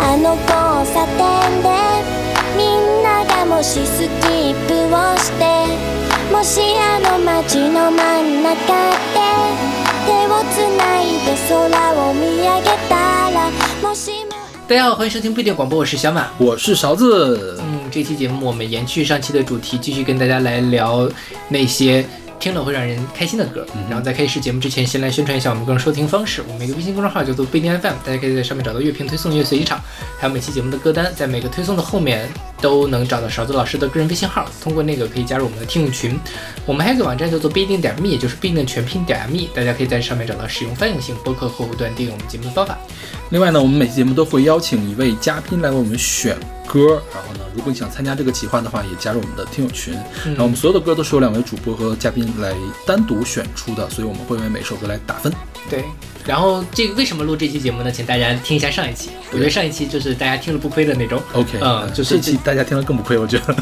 あの交差点でみんながもしスキップをしてもしあの街の真ん中で手をつないで空を見上げたらもしも大家好，欢迎收听不一定广播，我是小马。我是勺子，嗯，这期节目我们延续上期的主题，继续跟大家来聊那些 听了会让人开心的歌。然后在开始节目之前，先来宣传一下我们个人收听方式。我们一个微信公众号叫做不一定 FM，大家可以在上面找到乐评推送、乐随机场，还有每期节目的歌单，在每个推送的后面都能找到勺子老师的个人微信号，通过那个可以加入我们的听友群。我们还有一个网站叫做不一定点 me，也就是不一定的全拼点 me，大家可以在上面找到使用泛用性播客客户端订阅我们节目的方法。另外呢，我们每期节目都会邀请一位嘉宾来为我们选歌。然后呢，如果你想参加这个企划的话，也加入我们的听友群。然后我们所有的歌都是由两位主播和嘉宾来单独选出的，所以我们会为每首歌来打分。对，然后这个为什么录这期节目呢？请大家听一下上一期，我觉得上一期就是大家听了不亏的那种。OK，嗯，就是这期大家听了更不亏，我觉得。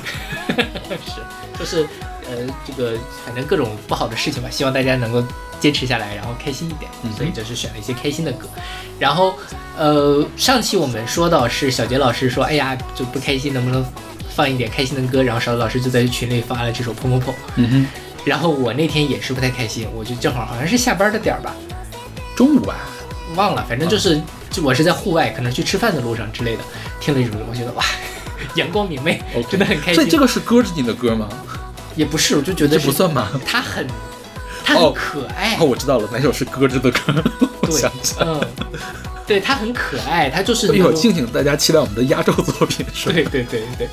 是，就是呃，这个反正各种不好的事情吧，希望大家能够坚持下来，然后开心一点。嗯所以就是选了一些开心的歌。然后呃，上期我们说到是小杰老师说，哎呀就不开心，能不能放一点开心的歌？然后勺子老师就在群里发了这首《砰砰砰》。嗯哼，然后我那天也是不太开心，我就正好好像是下班的点儿吧，中午吧，忘了，反正就是就我是在户外，可能去吃饭的路上之类的，听了一首歌，我觉得哇，阳光明媚真的很开心。所以这个是歌之你的歌吗？也不是，我就觉得这不算吗？他很他很哦可爱，哦，我知道了，哪首是歌之的歌？我对想起来了。嗯，对他很可爱，他就是一会儿那种敬请大家期待我们的压轴作品，是吧？对对对对，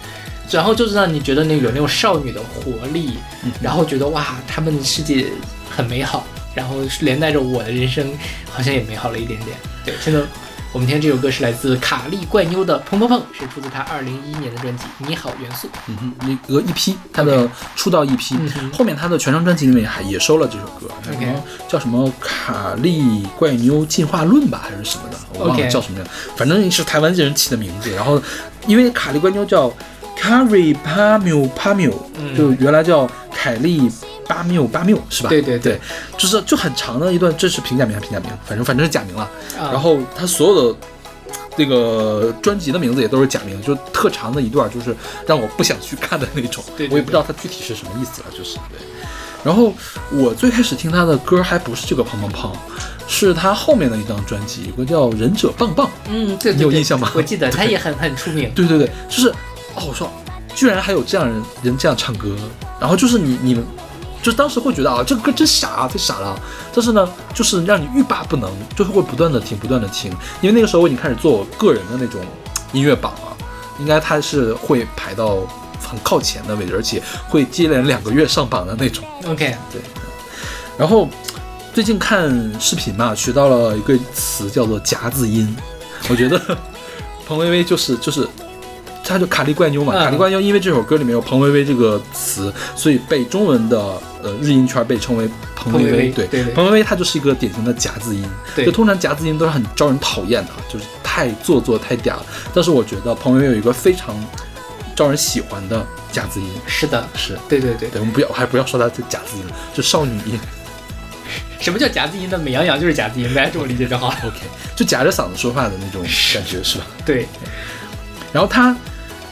然后就是让你觉得那有那种少女的活力，嗯然后觉得哇，他们的世界很美好，然后连带着我的人生好像也美好了一点点。对，现在我们听这首歌是来自卡利怪妞的《砰砰砰》，是出自他二零一一年的专辑《你好元素》。嗯哼，一个一批他的出道嗯哼。后面他的全张专辑里面还也收了这首歌，叫什么叫什么《卡利怪妞进化论》吧，还是什么的，我忘了叫什么样反正是台湾这人起的名字。然后因为卡利怪妞叫 Carrie Pamio Pamio，、嗯。就原来叫凯利巴缪八缪是吧？对对对对，就是就很长的一段，这是平假名还是平假名？反正反正是假名了。啊然后他所有的那个专辑的名字也都是假名，就特长的一段，就是让我不想去看的那种。对对我也不知道他具体是什么意思了，就是对。然后我最开始听他的歌还不是这个胖胖胖，是他后面的一张专辑，有个叫《忍者棒棒》。嗯，对对你有印象吗我记得 他也很很出名。对对对，就是哦，我说居然还有这样人人这样唱歌，然后就是你你们。就是当时会觉得啊，这个歌真傻啊，太傻了。但是呢，就是让你欲罢不能，就是会不断的听，不断的听。因为那个时候我已经开始做我个人的那种音乐榜了，应该它是会排到很靠前的位置，而且会接连两个月上榜的那种。OK，对然后最近看视频嘛，学到了一个词叫做夹子音。我觉得 彭薇薇就是就是，她就卡利怪妞嘛，嗯卡利怪妞，因为这首歌里面有彭薇薇这个词，所以被中文的呃日音圈被称为彭薇彭薇薇对对对彭薇薇她就是一个典型的夹字音。就通常夹字音都是很招人讨厌的，就是太做作太嗲了。但是我觉得彭薇薇有一个非常招人喜欢的夹字音，是的，是。对对对。对，我们不要，还不要说她这夹字音，就少女音。什么叫夹字音呢？美羊羊就是夹字音，大家这么理解就好。OK，就夹着嗓子说话的那种感觉是吧？对，然后他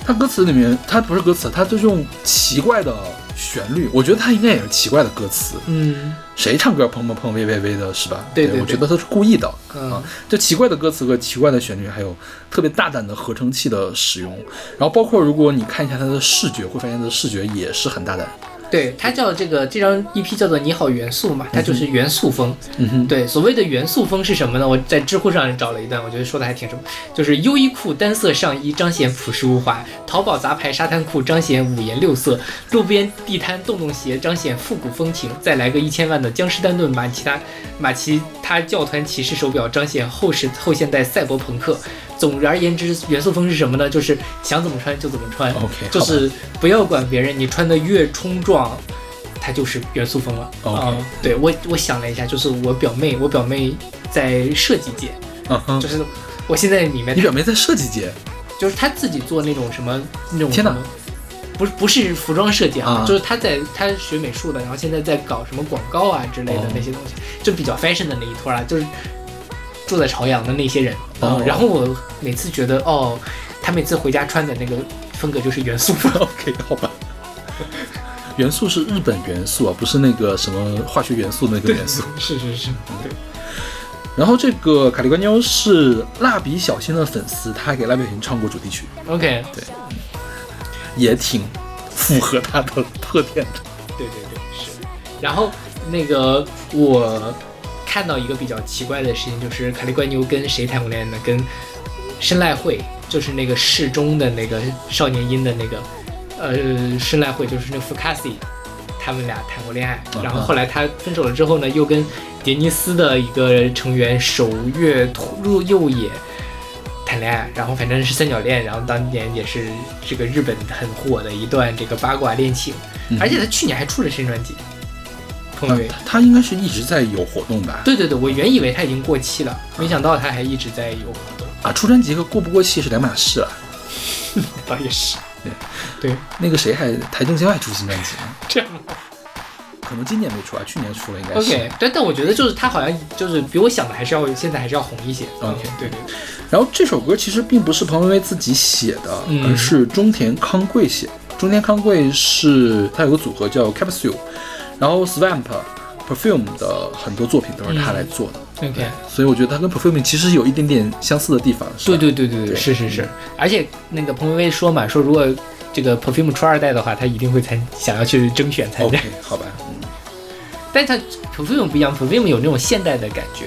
他歌词里面，他不是歌词，他就用奇怪的旋律，我觉得他应该也是奇怪的歌词。嗯谁唱歌砰砰砰喂喂喂的是吧？对对对我觉得他是故意的嗯啊，就奇怪的歌词和奇怪的旋律，还有特别大胆的合成器的使用，然后包括如果你看一下他的视觉，会发现他的视觉也是很大胆。对，它叫这个这张 EP 叫做《你好元素》嘛，它就是元素风。嗯哼，对，所谓的元素风是什么呢？我在知乎上找了一段，我觉得说的还挺什么，就是优衣库单色上衣彰显朴实无华，淘宝杂牌沙滩裤彰显五颜六色，路边地摊洞洞鞋彰显复古风情，再来个一千万的江诗丹顿马其他马其他教团骑士手表彰显后世后现代赛博朋克。总而言之，元素风是什么呢？就是想怎么穿就怎么穿。OK，就是不要管别人，你穿的越冲撞，它就是元素风了。OK 啊对我我想了一下，就是我表妹，我表妹在设计界，就，是我现在里面你表妹在设计界，就是她自己做那种什么那种。不是不是服装设计啊，啊。就是她在她学美术的，然后现在在搞什么广告啊之类的哦。那些东西，就比较 fashion 的那一托啊，就是住在朝阳的那些人。哦然后我每次觉得，哦，他每次回家穿的那个风格就是元素风。OK，好吧。元素是日本元素啊，不是那个什么化学元素那个元素。是是是，对。然后这个卡利关妞是蜡笔小新的粉丝，她还给蜡笔小新唱过主题曲，OK，对也挺符合他的特点的。对对对，是。然后那个我看到一个比较奇怪的事情，就是卡利怪妞跟谁谈过恋爱呢？跟申濑惠，就是那个适中的那个少年音的那个，呃，申濑惠就是那个福卡西，他们俩谈过恋爱。然后后来他分手了之后呢，又跟杰尼斯的一个成员守月入右野。谈恋爱，然后反正是三角恋，然后当年也是这个日本很火的一段这个八卦恋情，嗯而且他去年还出了新专辑，彭伟嗯，他他应该是一直在有活动吧？对对对，我原以为他已经过气了，没想到他还一直在有活动，啊，出专辑和过不过气是两码事啊。倒也是，对对，那个谁还台正宵还出新专辑呢？这样可能今年没出啊，去年出了应该是。OK，但，但我觉得就是他好像就是比我想的还是要现在还是要红一些 OK 对对，然后这首歌其实并不是彭薇薇自己写的，嗯而是中田康贵写的。中田康贵是他有个组合叫 Capsule，然后 Swamp、Perfume 的很多作品都是他来做的。对 OK，所以我觉得他跟 Perfume 其实有一点点相似的地方。对对对对对，对是是是，而且那个彭薇薇说嘛，说如果这个 Perfume 出二代的话，他一定会参想要去征选参加。OK，好吧，嗯。但他 Perfume 不一样，Perfume 有那种现代的感觉，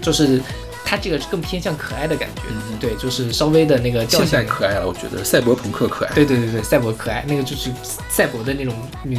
就是它这个更偏向可爱的感觉，嗯对，就是稍微的那个调现代可爱了，我觉得赛博朋克可爱。对对对对，赛博可爱，那个就是赛博的那种女，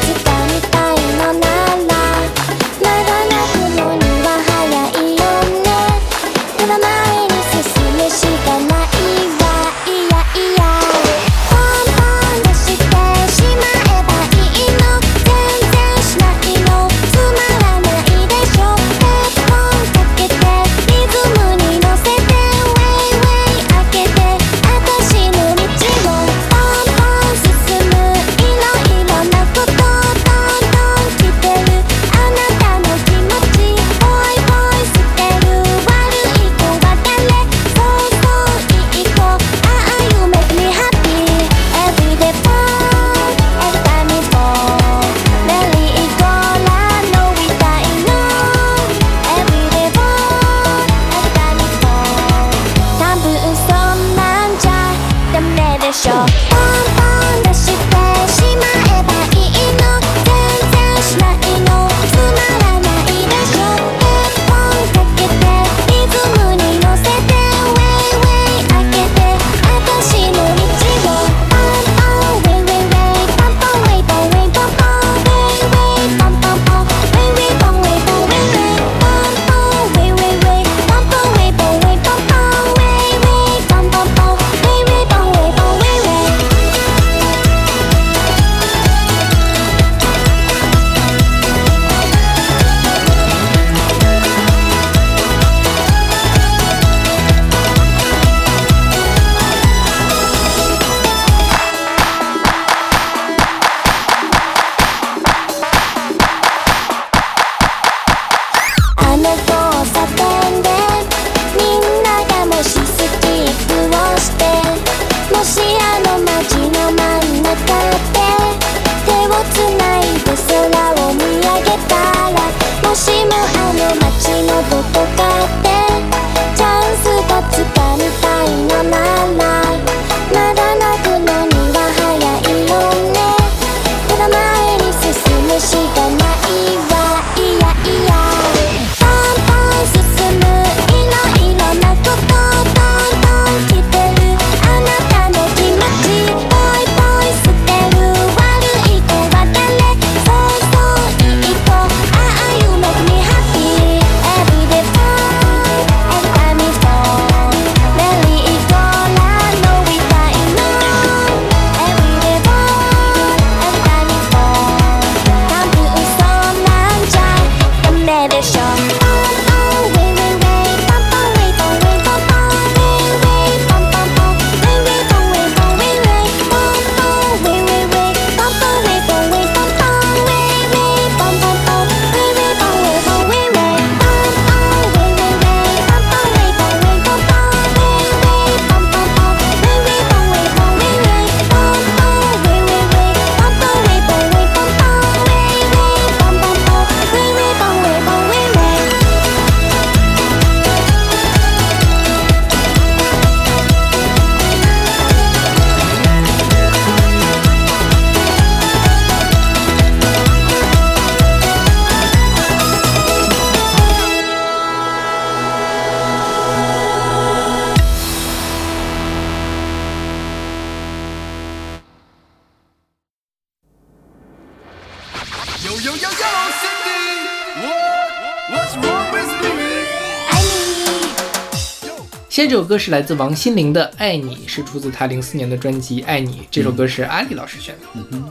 这首歌是来自王心凌的《爱你》，是出自她零四年的专辑《爱你》。这首歌是阿丽老师选的。嗯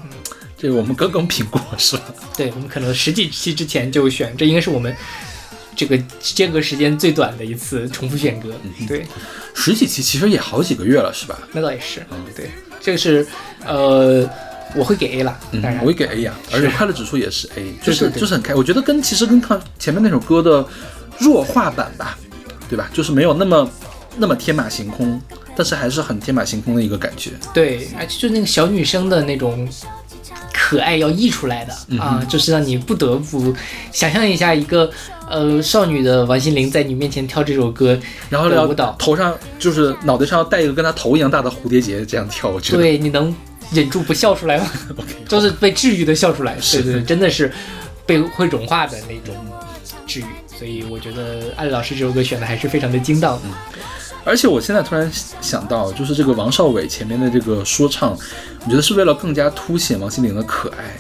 这个我们刚刚评过是吧？对我们可能十几期之前就选，这应该是我们这个间隔时间最短的一次重复选歌。对，十几期其实也好几个月了是吧？那倒也是。嗯对，这个是呃，我会给 A 了，当然我会给 A 呀、而且快乐指数也是 A，就是就是很开。我觉得跟其实跟看前面那首歌的弱化版吧，对吧？就是没有那么那么天马行空，但是还是很天马行空的一个感觉。对，而且就那个小女生的那种可爱要溢出来的、嗯啊，就是让你不得不想象一下一个呃少女的王心凌在你面前跳这首歌，然后要的舞蹈，头上就是脑袋上要戴一个跟她头一样大的蝴蝶结，这样跳，我觉得对，你能忍住不笑出来吗 就是被治愈的笑出来，对，对真的是被会融化的那种治愈。所以我觉得艾丽老师这首歌选的还是非常的精当的。而且我现在突然想到，就是这个王少伟前面的这个说唱，我觉得是为了更加凸显王心凌的可爱，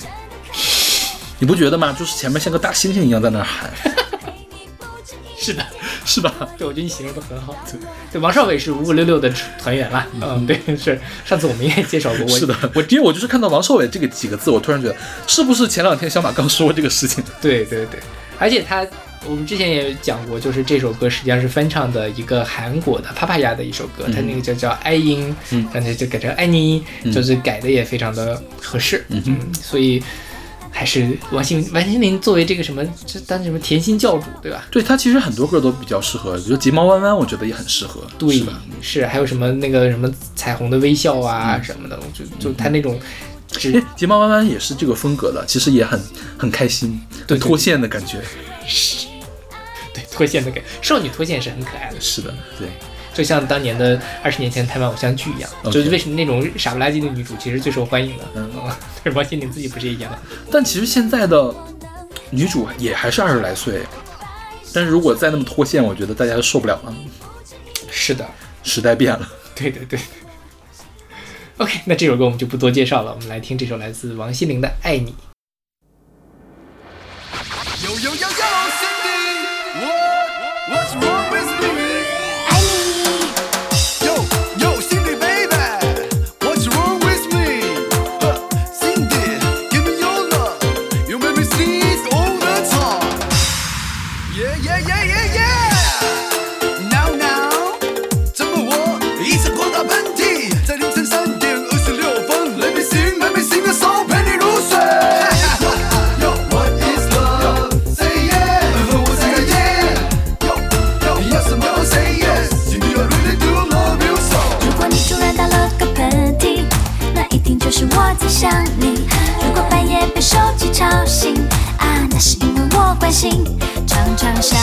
你不觉得吗？就是前面像个大猩猩一样在那儿喊，是的，是吧？对，我觉得你形容的很好。对，王少伟是五五六六的团员啦。嗯，对，是上次我们也介绍过。我是的，我因为我就是看到王少伟这个几个字，我突然觉得是不是前两天小马刚说过这个事情？对对对，而且他，我们之前也讲过，就是这首歌实际上是翻唱的一个韩国的帕帕亚的一首歌，它那个叫叫爱音，嗯。然后就改成爱你，就是改的也非常的合适，嗯所以还是王心王心凌作为这个什么，这当什么甜心教主，对吧？对她其实很多歌都比较适合，比如睫毛弯弯，我觉得也很适合，对是吧？，是还有什么那个什么彩虹的微笑啊什么的，我就就她那种只哎，睫毛弯弯也是这个风格的，其实也很很开心，对很脱线的感觉。对脱线的感，少女脱线是很可爱的。是的，对，就像当年的二十年前台湾偶像剧一样就是为什么那种傻不拉几的女主其实最受欢迎的？嗯是王心凌自己不是也演了？但其实现在的女主也还是二十来岁，但是如果再那么脱线，我觉得大家都受不了了。是的，时代变了，对对对。OK，那这首歌我们就不多介绍了，我们来听这首来自王心凌的《爱你》。Yo, yo, Cindy, what, what's wrong 在想你。如果半夜被手机吵醒，啊，那是因为我关心。常常想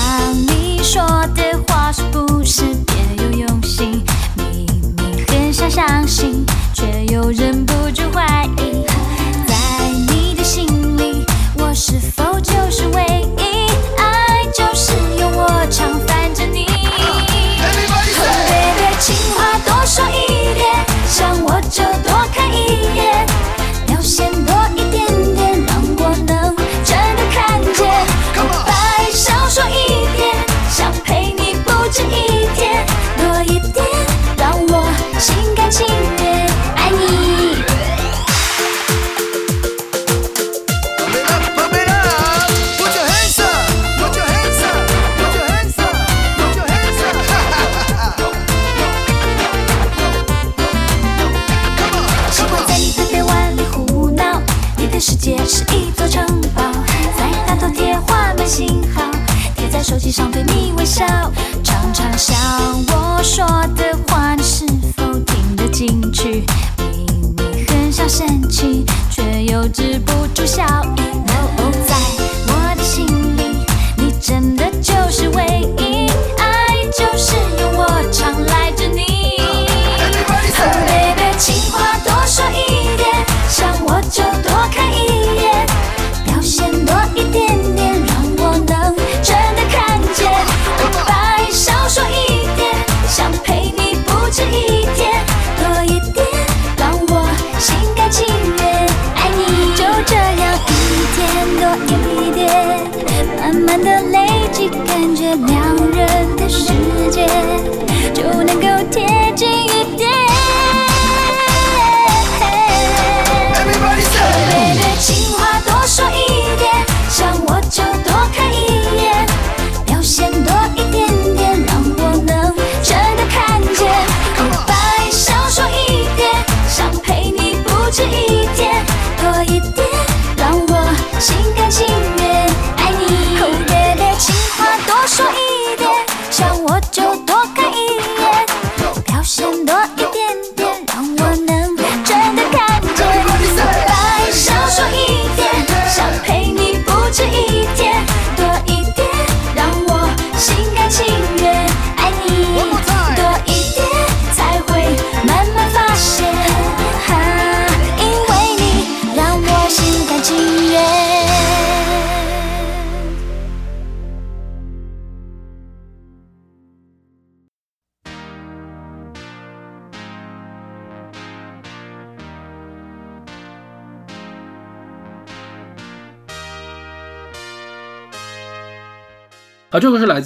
你说的话是不是别有用心？明明很想相信，却又忍不住怀疑。在你的心里，我是否就是唯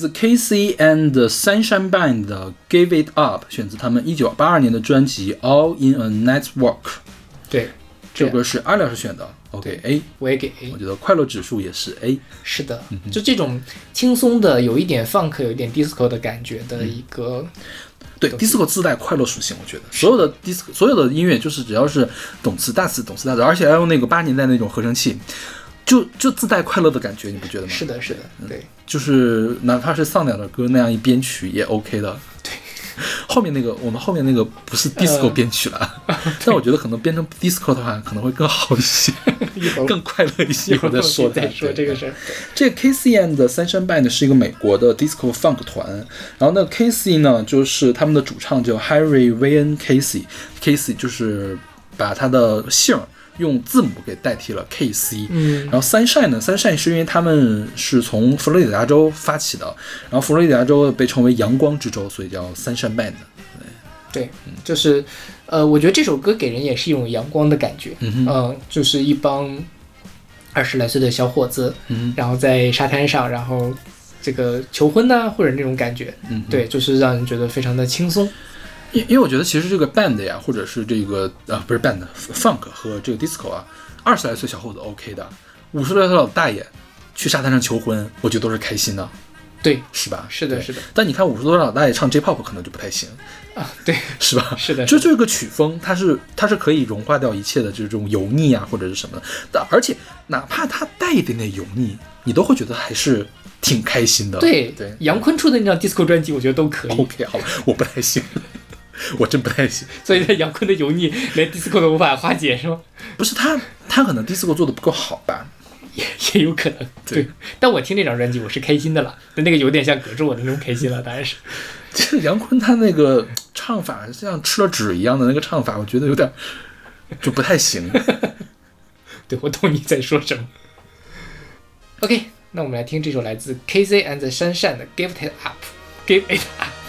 自 Casey and Sunshine Band 的《Give It Up》，选自他们一九八二年的专辑《All in a Network》。对，这首歌是阿廖是选的，OK A，我也给 A。我觉得快乐指数也是 A。是的，就这种轻松的，有一点 funk，有一点 disco 的感觉的一个，对，disco 自带快乐属性，我觉得所有的 disco 所有的音乐就是只要是懂词大词懂词大词，而且要用那个八十年代那种合成器，就就自带快乐的感觉，你不觉得吗？是的，是的，对，就是哪怕是丧鸟的歌那样一编曲也 OK 的。对，后面那个我们后面那个不是 disco 呃编曲了，但我觉得可能编成 disco 的话可能会更好一些，一更快乐一些。一会儿我再说再说这个事儿。这个 Casey and Sunshine Band 是一个美国的 disco funk 团，然后那，Casey 呢就是他们的主唱叫 Harry Wayne Casey，Casey 就是把他的姓儿用字母给代替了 KC，嗯。然后 Sunshine 呢，Sunshine 是因为他们是从佛罗里达州发起的，然后佛罗里达州被称为阳光之州，所以叫 Sunshine Band。对，就是，呃，我觉得这首歌给人也是一种阳光的感觉，嗯哼。就是一帮二十来岁的小伙子，嗯然后在沙滩上，然后这个求婚呐、或者那种感觉，嗯，对，就是让人觉得非常的轻松。因因为我觉得其实这个 band 呀，或者是这个啊不是 band funk 和这个 disco 啊，二十来岁小伙子 OK 的，五十来岁老大爷去沙滩上求婚，我觉得都是开心的，对，是吧？是的，是的，但你看五十多岁老大爷唱 J-pop 可能就不太行，啊，对，是吧？是的，就这个曲风，它是它是可以融化掉一切的这种油腻啊，或者是什么的。但而且哪怕它带一点点油腻，你都会觉得还是挺开心的。对对杨坤出的那张 disco 专辑，我觉得都可以。，OK，好吧，我不太行，我真不太行。所以，杨坤的油腻连 disco 都无法化解，是吗？不是他，他可能 disco 做的不够好吧？也也有可能。对对，但我听这张专辑，我是开心的了。那那个有点像隔着我的那种开心了，当然是。这杨坤他那个唱法像吃了纸一样的那个唱法，我觉得有点就不太行。对，我懂你在说什么。OK，那我们来听这首来自 KZ and the Sunshine 的《Give It Up》，Give It Up。「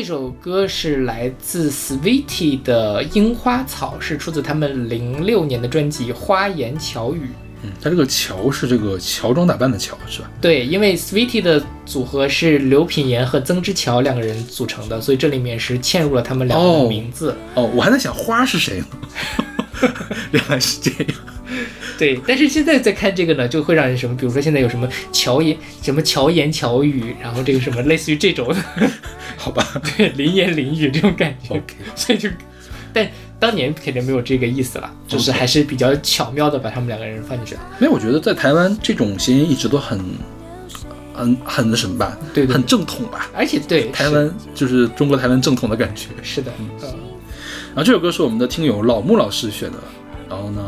这首歌是来自 Sweetie 的《樱花草》，是出自他们零六年的专辑《花言巧语》。嗯，他这个乔是这个乔装打扮的乔是吧？对，因为 Sweetie 的组合是刘品言和曾之乔两个人组成的，所以这里面是嵌入了他们两个的哦名字。哦，我还在想花是谁呢？原来是这样。对，但是现在再看这个呢，就会让人什么，比如说现在有什么巧言什么巧言巧语，然后这个什么类似于这种，好吧 对，淋言淋语这种感觉。，OK，所以就，但当年肯定没有这个意思了，就是还是比较巧妙的把他们两个人放进去了。因为我觉得在台湾这种谐音一直都很很很那什么吧，对对很正统吧。而且对台湾就是中国台湾正统的感觉。是是的，嗯然后这首歌是我们的听友老穆老师选的。然后呢，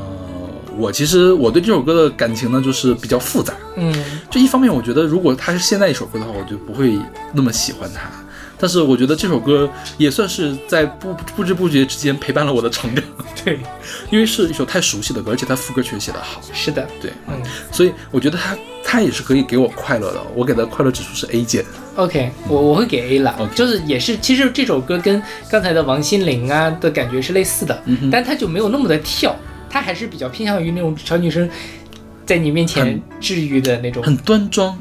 我其实我对这首歌的感情呢，就是比较复杂。嗯。就一方面，我觉得如果它是现在一首歌的话，我就不会那么喜欢它。但是我觉得这首歌也算是在不不知不觉之间陪伴了我的成长，对，因为是一首太熟悉的歌，而且它副歌确实写得好。是的，对，嗯。所以我觉得它它也是可以给我快乐的。我给的快乐指数是 A 减。，OK，我我会给 A 了就是也是，其实这首歌跟刚才的王心凌啊的感觉是类似的，嗯但它就没有那么的跳，它还是比较偏向于那种小女生在你面前治愈的那种，很端庄，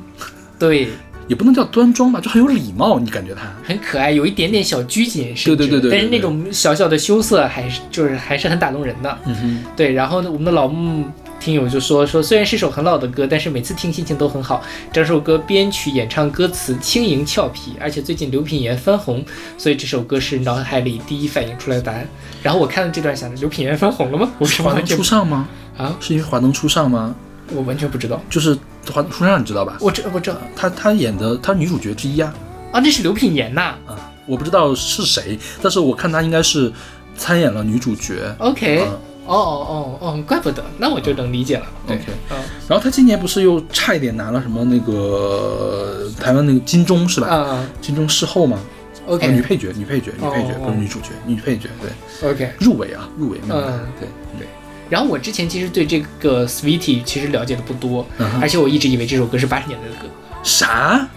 对，也不能叫端庄吧，就很有礼貌。你感觉她？很可爱，有一点点小拘谨，甚至对对对对对但是那种小小的羞涩还是就是还是很打动人的。嗯哼，对，然后呢，我们的老木听友就说说，虽然是首很老的歌，但是每次听心情都很好。整首歌编曲、演唱、歌词轻盈俏皮，而且最近刘品言翻红，所以这首歌是脑海里第一反应出来的答案。然后我看了这段，想着刘品言翻红了吗？我 是华灯初上吗？啊，是因为华灯初上吗？我完全不知道。就是华灯初上，你知道吧？我这我这她她演的她是女主角之一啊。啊，那是刘品言呐。啊，我不知道是谁，但是我看她应该是参演了女主角。OK，、嗯哦哦哦哦，怪不得，那我就能理解了。对 OK 嗯然后他今年不是又差一点拿了什么那个台湾那个金钟是吧？啊啊金钟视后吗？，OK 哦女配角，女配角，女配角，哦不是女主角，女配角，对，OK。入围啊，入围名单，嗯对，然后我之前其实对这个 Sweetie 其实了解的不多，嗯而且我一直以为这首歌是八十年代的歌，啥？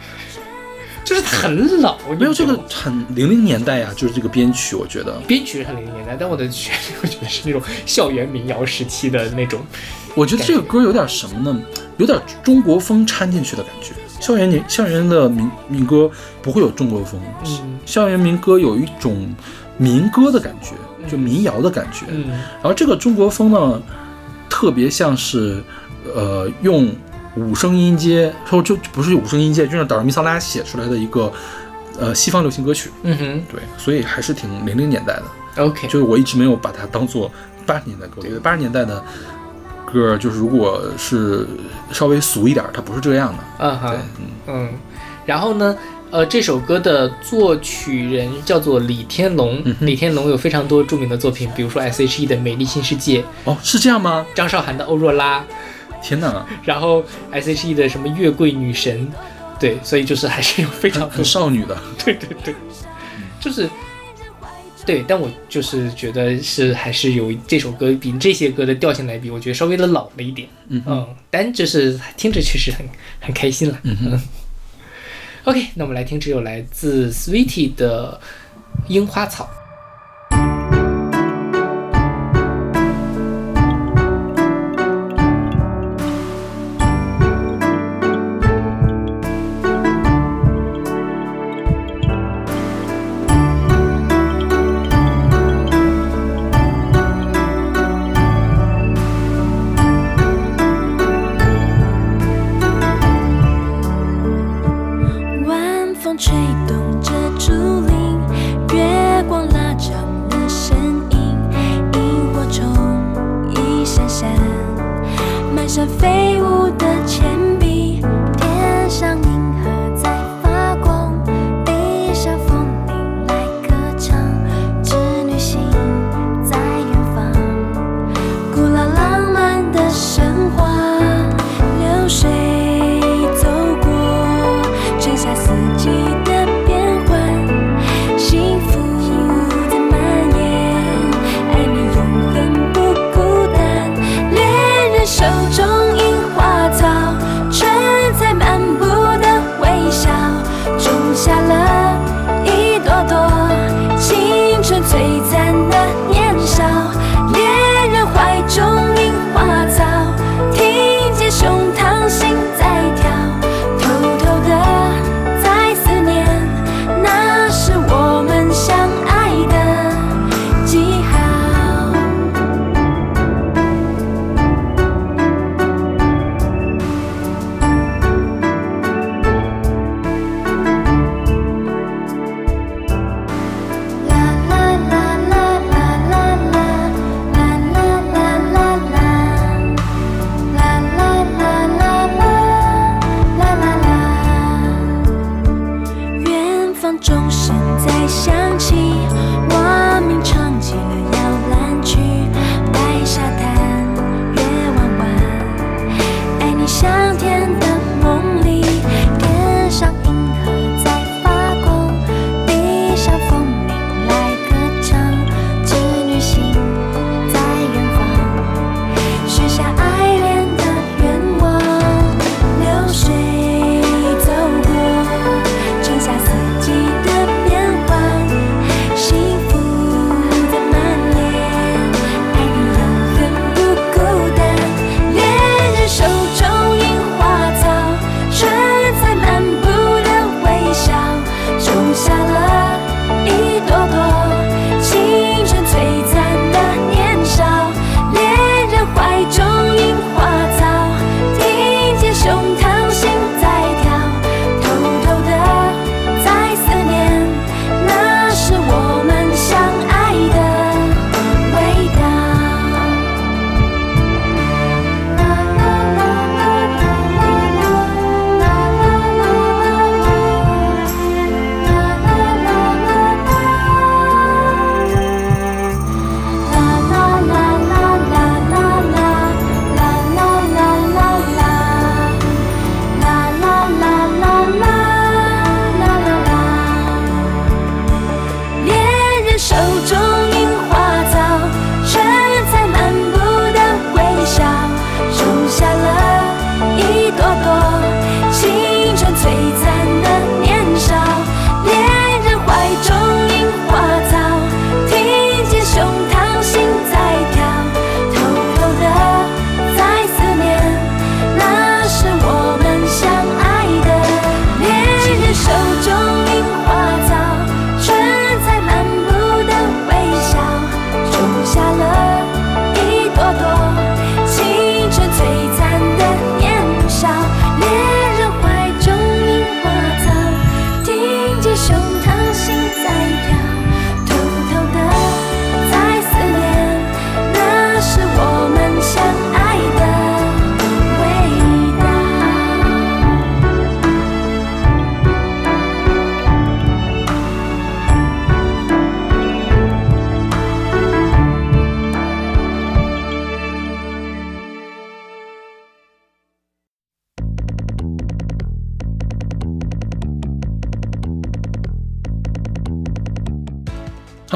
就是很老。没有这个很零零年代呀、就是这个编曲，我觉得，编曲是很零零年代，但我的旋律我觉得是那种校园民谣时期的那种。我觉得这个歌有点什么呢？有点中国风掺进去的感觉。校园民校园的民民歌不会有中国风，嗯校园民歌有一种民歌的感觉，就民谣的感觉。嗯然后这个中国风呢，特别像是呃用五声音阶，说就不是五声音阶，就是达尔米桑拉写出来的一个呃西方流行歌曲。嗯哼对，所以还是挺零零年代的。，OK，就是我一直没有把它当做八十年代歌，我觉得八十年代的歌就是如果是稍微俗一点，它不是这样的。嗯哼嗯，然后呢？呃，这首歌的作曲人叫做李天龙，嗯李天龙有非常多著名的作品，比如说 S.H.E 的《美丽新世界》，哦，是这样吗？张韶涵的《欧若拉》，天哪，然后 S.H.E 的什么《月桂女神》，对，所以就是还是有非常多很少女的。对对对，就是对，但我就是觉得是还是有这首歌比这些歌的调性来比，我觉得稍微的老了一点。嗯嗯，但就是听着确实很很开心了。嗯哼 OK，那我们来听这首来自 Sweetie 的《樱花草》。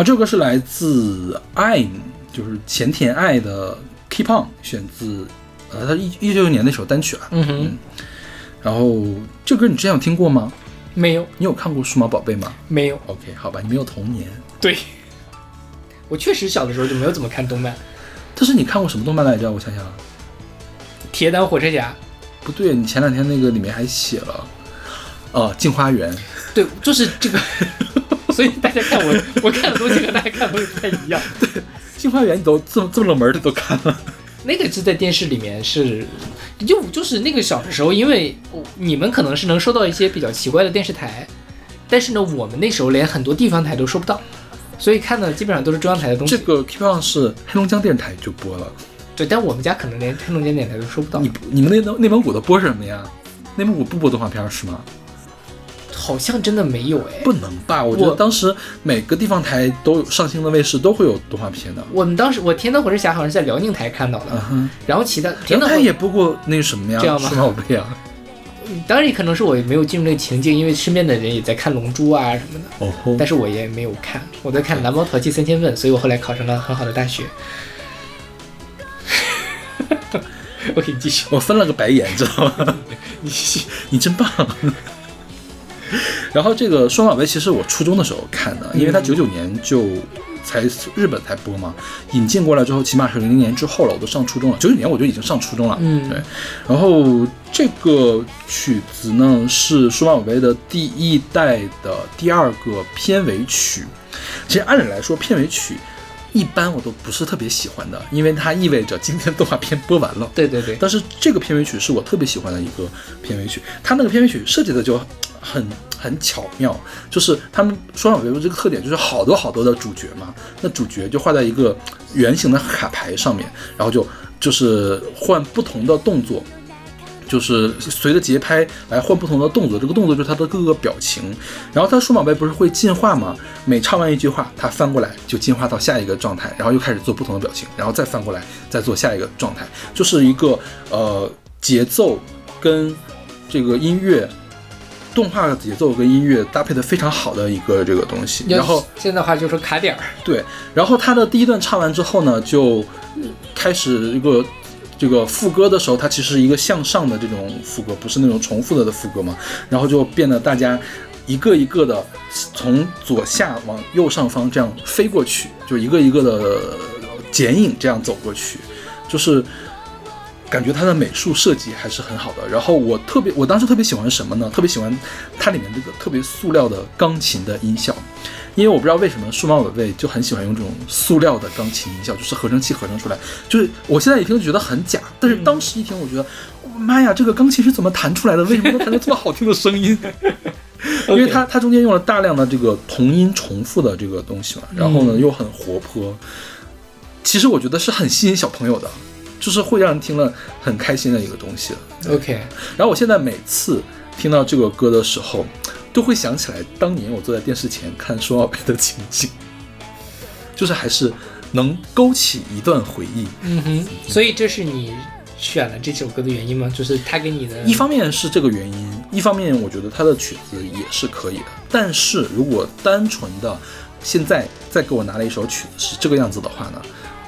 这首歌是来自 I'm，就是前田爱的 Keep On，选自呃他一一九九年那首单曲啊。嗯哼，然后这歌你之前有听过吗？没有你有看过《数码宝贝》吗没有，？OK，好吧，你没有童年。对，我确实小的时候就没有怎么看动漫，《但是你看过什么动漫来着？我想想，铁胆火车侠》不对，你前两天那个里面还写了，呃，《镜花缘》。对，就是这个，所以大家看我，我看的东西和大家看的东西不太一样。《对镜花缘》你都这么这么冷门的都看了。那个是在电视里面是，就就是那个小的时候，因为你们可能是能收到一些比较奇怪的电视台，但是呢，我们那时候连很多地方台都收不到，所以看的基本上都是中央台的东西。这个 Keep On 是黑龙江电视台就播了，对，但我们家可能连黑龙江电视台都收不到。你你们内内蒙古的播什么呀？内蒙古不播动画片是吗？好像真的没有哎。不能吧？我觉得我当时每个地方台都有上星的卫视都会有动画片的。我们当时我《天灯火之侠》好像是在辽宁台看到的，嗯，然后其他天天灯台也播过那什么呀？这样吗数码宝贝啊。当然也可能是我没有进入那个情境，因为身边的人也在看《龙珠》啊什么的，哦但是我也没有看，我在看《蓝猫淘气三千问》，所以我后来考上了很好的大学。我可以继续，我翻了个白眼，知道吗？你。你真棒。然后这个《数码宝贝》其实我初中的时候看的，因为它九九年就才日本才播嘛，引进过来之后，起码是零零年之后了，我都上初中了。九九年我就已经上初中了，嗯对。然后这个曲子呢是《数码宝贝》的第一代的第二个片尾曲。其实按理来说，片尾曲一般我都不是特别喜欢的，因为它意味着今天动画片播完了。对对对，但是这个片尾曲是我特别喜欢的一个片尾曲，它那个片尾曲设计的就很很巧妙，就是他们说唱有这个特点，就是好多好多的主角嘛，那主角就画在一个圆形的卡牌上面，然后就就是换不同的动作。就是随着节拍来换不同的动作，这个动作就是它的各个表情。然后它数码宝贝不是会进化吗？每唱完一句话，它翻过来就进化到下一个状态，然后又开始做不同的表情，然后再翻过来再做下一个状态，就是一个呃节奏跟这个音乐。动画的节奏跟音乐搭配的非常好的一个这个东西，然后现在的话就是卡点儿，对，然后他的第一段唱完之后呢，就开始一个这个副歌的时候，它其实是一个向上的这种副歌，不是那种重复的的副歌嘛，然后就变得大家一个一个的从左下往右上方这样飞过去，就一个一个的剪影这样走过去，就是。感觉它的美术设计还是很好的，然后我特别，我当时特别喜欢什么呢？特别喜欢它里面这个特别塑料的钢琴的音效，因为我不知道为什么数码宝贝就很喜欢用这种塑料的钢琴音效，就是合成器合成出来，就是我现在一听就觉得很假，但是当时一听我觉得，妈呀，这个钢琴是怎么弹出来的？为什么能弹出这么好听的声音？因为它 它中间用了大量的这个同音重复的这个东西嘛，然后呢又很活泼，其实我觉得是很吸引小朋友的。就是会让人听了很开心的一个东西了。OK，然后我现在每次听到这个歌的时候，都会想起来当年我坐在电视前看数码宝贝的情景，就是还是能勾起一段回忆。嗯哼，所以这是你选了这首歌的原因吗？就是他给你的一方面是这个原因，一方面我觉得他的曲子也是可以的。但是如果单纯的现在再给我拿了一首曲子是这个样子的话呢，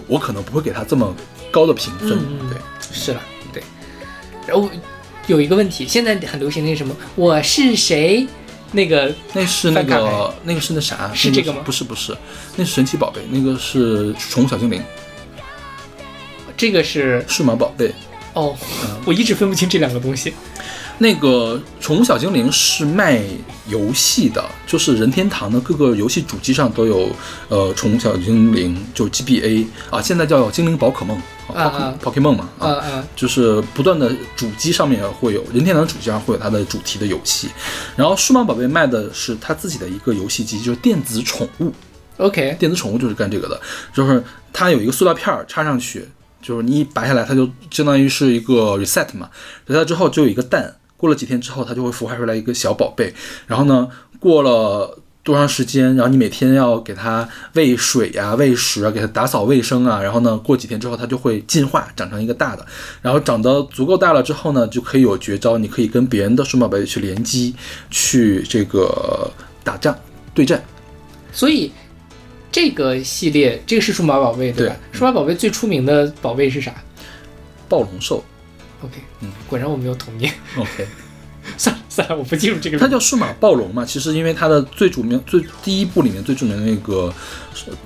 我可能不会给他这么高的评分。对，是了，对。然后有一个问题，现在很流行那什么“我是谁”，那个那是那个那个是那啥？是这个吗不是不是，那是神奇宝贝，那个是宠物小精灵，这个是数码宝贝。哦，嗯我一直分不清这两个东西。那个宠物小精灵是卖游戏的，就是任天堂的各个游戏主机上都有，呃，宠物小精灵就 GBA 啊，现在叫精灵宝可梦啊啊。P o k e m o n 嘛啊啊，就是不断的主机上面会有任天堂主机上会有它的主题的游戏，然后数码宝贝卖的是它自己的一个游戏机，就是电子宠物，OK，电子宠物就是干这个的，就是它有一个塑料片儿插上去，就是你一拔下来，它就相当于是一个 reset 嘛，reset 之后就有一个蛋，过了几天之后，它就会孵化出来一个小宝贝，然后呢，过了。多长时间？然后你每天要给它喂水呀、喂食啊，给它打扫卫生啊。然后呢，过几天之后，它就会进化，长成一个大的。然后长得足够大了之后呢，就可以有绝招，你可以跟别人的数码宝贝去联机，去这个打仗对战。所以这个系列，这个是数码宝贝对吧？数码宝贝最出名的宝贝是啥暴龙兽？OK，嗯，果然我没有童年。，OK。我不进入这个。它叫数码暴龙嘛，其实因为它的最著名、最第一部里面最著名的那个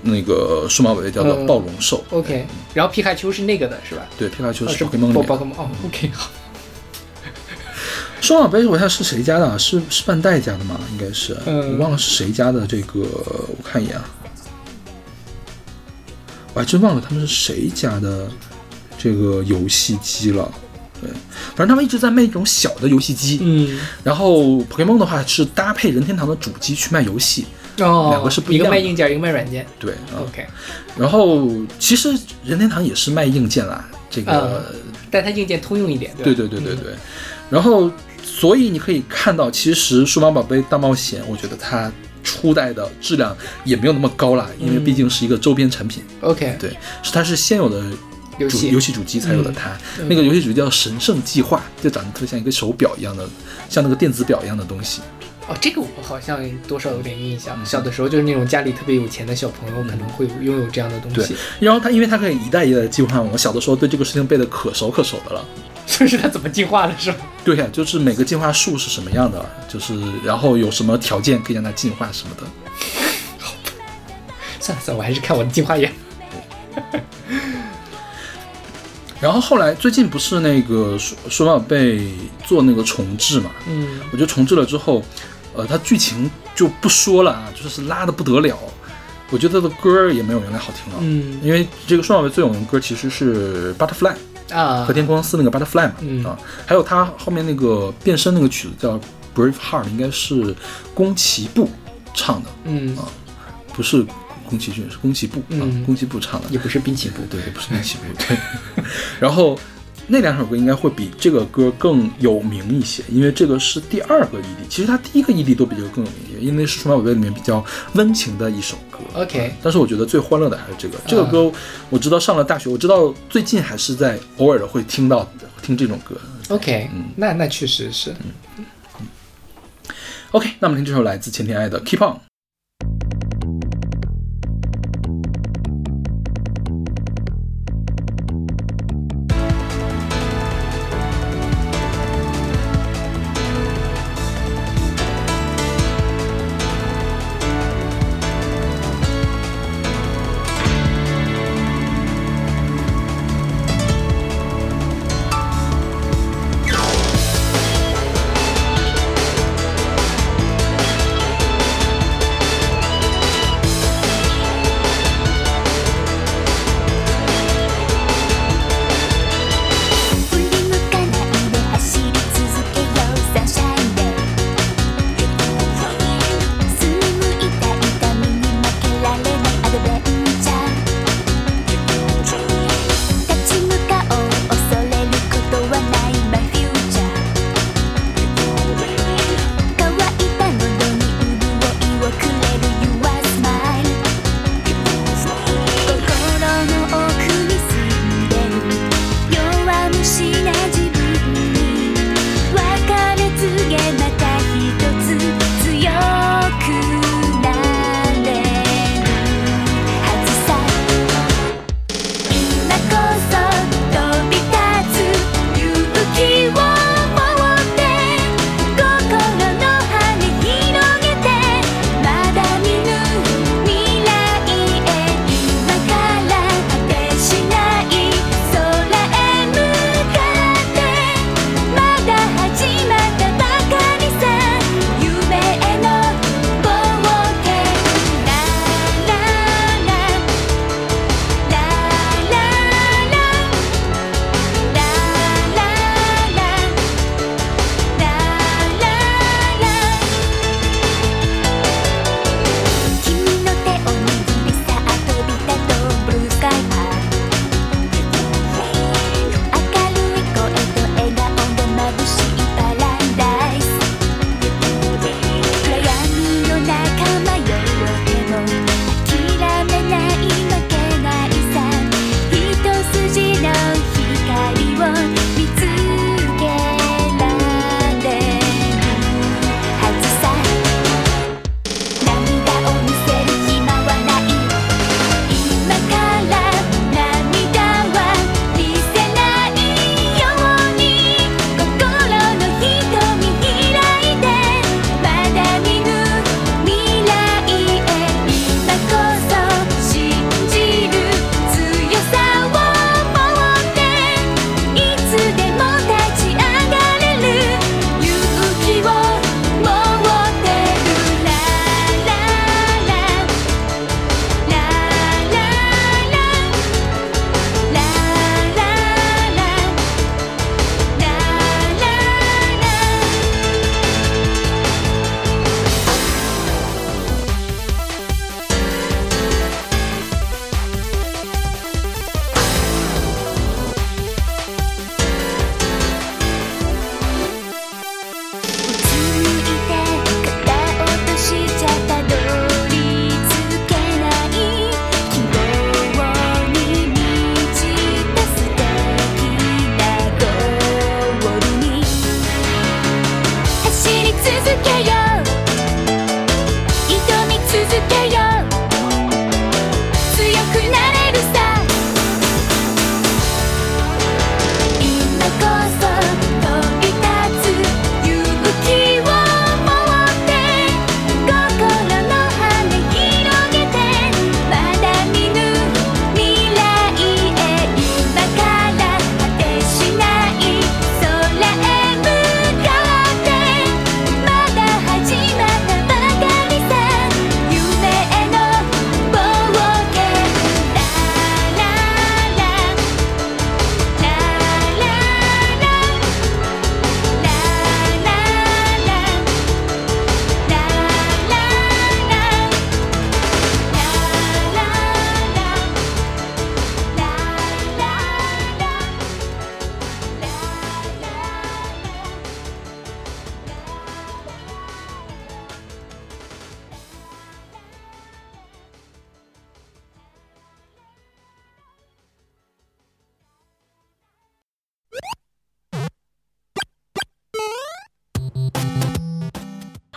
那个数码宝贝叫做嗯暴龙兽，OK，然后皮卡丘是那个的是吧？对，皮卡丘哦是宝可梦里梦哦，OK 好。数码宝贝我看是谁家的啊？是是万代家的吗？应该是，嗯我忘了是谁家的这个，我看一眼啊，我还真忘了他们是谁家的这个游戏机了。对，反正他们一直在卖一种小的游戏机，嗯，然后 Pokemon 的话是搭配任天堂的主机去卖游戏，哦，两个是不一样的一个卖硬件，一个卖软件。对啊。OK，然后其实任天堂也是卖硬件啦，这个、但它硬件通用一点，对对吧？对对对对。然后所以你可以看到，其实数码宝贝大冒险，我觉得它初代的质量也没有那么高啦，因为毕竟是一个周边产品，嗯 OK，对，是它是现有的。主游戏游戏主机才有的它，嗯那个游戏主机叫神圣计划，就长得特别像一个手表一样的，像那个电子表一样的东西。哦，这个我好像多少有点印象。嗯小的时候就是那种家里特别有钱的小朋友，可能会拥有这样的东对西。，然后它因为它可以一代一代的进化，我小的时候对这个事情背得可熟可熟的了。就是它怎么进化的是吗？对呀、就是每个进化树是什么样的，就是然后有什么条件可以让它进化什么的。好吧算了算了，我还是看我的进化眼。然后后来最近不是那个数数码宝贝做那个重置嘛？嗯。我觉得重置了之后，呃，它剧情就不说了啊，就是拉的不得了。我觉得它的歌儿也没有原来好听了，嗯。因为这个数码宝贝最有名的歌其实是 Butterfly 啊。和，田光司那个 Butterfly 嘛，嗯。啊，还有他后面那个变身那个曲子叫 Brave Heart，应该是宫崎步唱的，嗯。啊，不是宫崎骏，是宫崎步啊嗯，宫崎步唱的。也不是滨崎步。对，也不是滨崎步，对。然后那两首歌应该会比这个歌更有名一些，因为这个是第二个 ED，其实它第一个 ED 都比这个更有名一些，因为是数码宝贝里面比较温情的一首歌。OK，但是我觉得最欢乐的还是这个。这个歌我知道上了大学，我知道最近还是在偶尔的会听到听这种歌。OK，嗯那那确实是。OK，那我们听这首来自前田爱的《Keep On》。「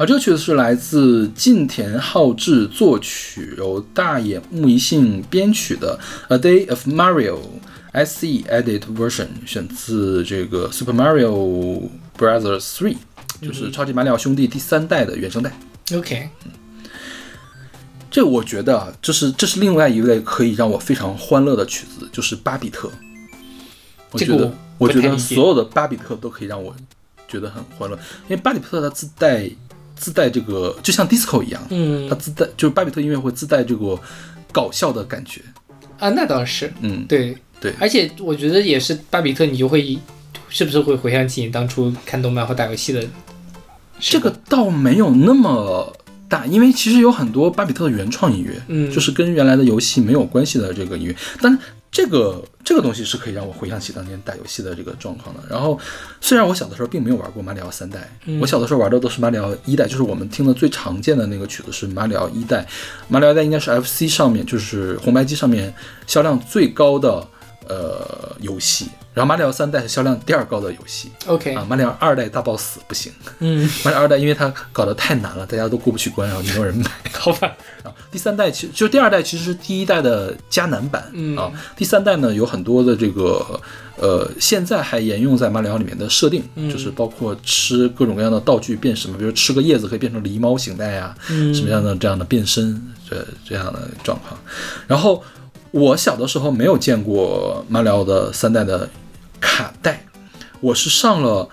好，这个曲子是来自近田浩志作曲，由大野木一幸编曲的《A Day of Mario》SE Edit Version，选自这个《Super Mario Brothers 3》，就是超级马里奥兄弟第三代的原声带。OK，这我觉得啊，这是这是另外一类可以让我非常欢乐的曲子，就是巴比特。我觉得这个我，我觉得所有的巴比特都可以让我觉得很欢乐，因为巴比特它自带自带这个，就像 disco 一样，嗯。它自带就是巴比特音乐会自带这个搞笑的感觉。啊，那倒是，嗯，对。对。而且我觉得也是巴比特，你就会是不是会回想起你当初看动漫或打游戏的？这个倒没有那么大，因为其实有很多巴比特的原创音乐，嗯。就是跟原来的游戏没有关系的这个音乐，但是这个这个东西是可以让我回想起当年打游戏的这个状况的。然后，虽然我小的时候并没有玩过马里奥三代，嗯我小的时候玩的都是马里奥一代，就是我们听的最常见的那个曲子是马里奥一代，马里奥一代应该是 FC 上面就是红白机上面销量最高的呃游戏，然后马里奥三代是销量第二高的游戏。OK，啊，马里奥二代大 boss 不行。嗯，马里奥二代因为它搞得太难了，大家都过不去关，然后没有人买。好吧，啊，第三代其实就第二代其实是第一代的加难版、嗯。啊，第三代呢有很多的这个呃，现在还沿用在马里奥里面的设定，嗯。就是包括吃各种各样的道具变什么，比如吃个叶子可以变成狸猫形态呀、嗯。什么样的这样的变身这这样的状况。然后我小的时候没有见过马里奥的三代的卡带，我是上了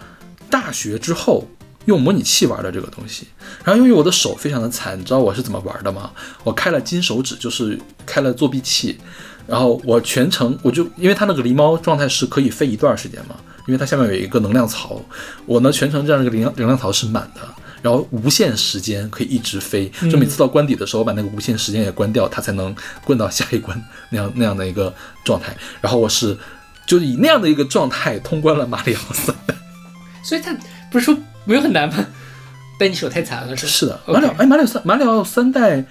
大学之后用模拟器玩的这个东西。然后由于我的手非常的残，你知道我是怎么玩的吗？我开了金手指，就是开了作弊器，然后我全程我就因为它那个狸猫状态是可以飞一段时间嘛，因为它下面有一个能量槽，我呢全程这样一个能量能量槽是满的。然后无限时间可以一直飞，就每次到关底的时候，我把那个无限时间也关掉，它才能关到下一关那样那样的一个状态。然后我是就以那样的一个状态通关了马里奥三代。所以他不是说没有很难吗？但你手太残了，是吧？是的，马里奥哎，马里奥三马里奥三代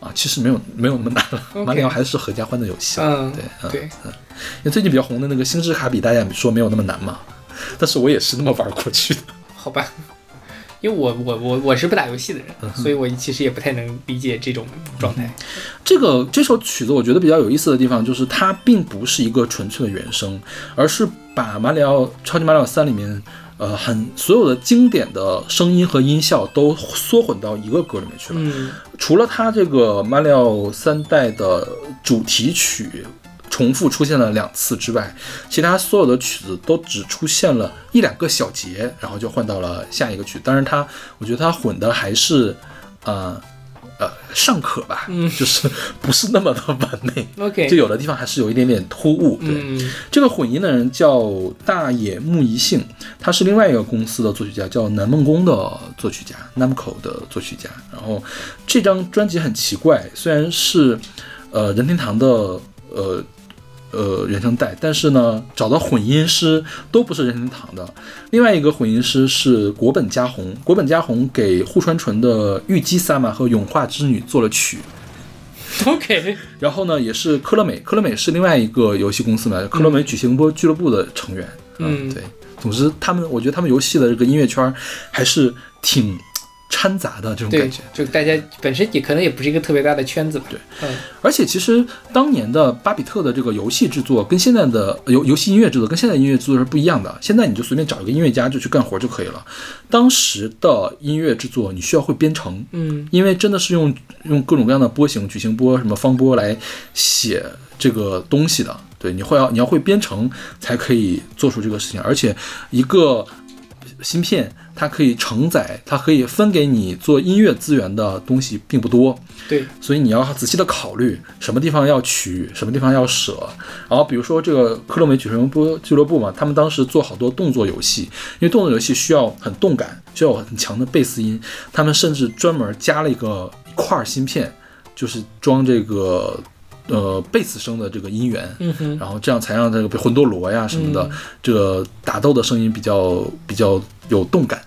啊，其实没有没有那么难了 马里奥还是合家欢的游戏。嗯，对，嗯，对，因为最近比较红的那个星之卡比，大家也说没有那么难嘛，但是我也是那么玩过去的。好吧。因为我我我我是不打游戏的人，嗯所以我其实也不太能理解这种状态。这个这首曲子我觉得比较有意思的地方，就是它并不是一个纯粹的原声，而是把马里奥超级马里奥三里面呃很所有的经典的声音和音效都缩混到一个歌里面去了。嗯除了它这个马里奥三代的主题曲重复出现了两次之外，其他所有的曲子都只出现了一两个小节，然后就换到了下一个曲。当然它，我觉得它混的还是，呃呃尚可吧，嗯就是不是那么的完美。OK，就有的地方还是有一点点突兀，对，嗯这个混音的人叫大野木一幸，他是另外一个公司的作曲家，叫南梦宫的作曲家，Namco 的作曲家。然后这张专辑很奇怪，虽然是呃任天堂的呃呃原声带，但是呢找到混音师都不是任天堂的。另外一个混音师是国本佳弘，国本佳弘给户川纯的《玉姬萨玛》和《永化之女》做了曲。，OK，然后呢，也是科乐美，科乐美是另外一个游戏公司嘛，科乐美举行波俱乐部的成员。嗯对。总之，他们我觉得他们游戏的这个音乐圈还是挺掺杂的这种感觉。，就大家本身也可能也不是一个特别大的圈子吧。对，嗯而且其实当年的巴比特的这个游戏制作跟现在的游游戏音乐制作跟现在音乐制作是不一样的。现在你就随便找一个音乐家就去干活就可以了。当时的音乐制作你需要会编程，嗯因为真的是用用各种各样的波形、矩形波、什么方波来写这个东西的。对，你会要你要会编程才可以做出这个事情，而且一个芯片它可以承载，它可以分给你做音乐资源的东西并不多。对，所以你要仔细的考虑什么地方要取，什么地方要舍。然后比如说这个科乐美举神波俱乐部嘛，他们当时做好多动作游戏，因为动作游戏需要很动感，需要很强的贝斯音，他们甚至专门加了一个一块儿芯片，就是装这个呃贝斯声的这个音源。嗯哼，然后这样才让这个魂斗罗呀什么的，嗯这个打斗的声音比较比较有动感。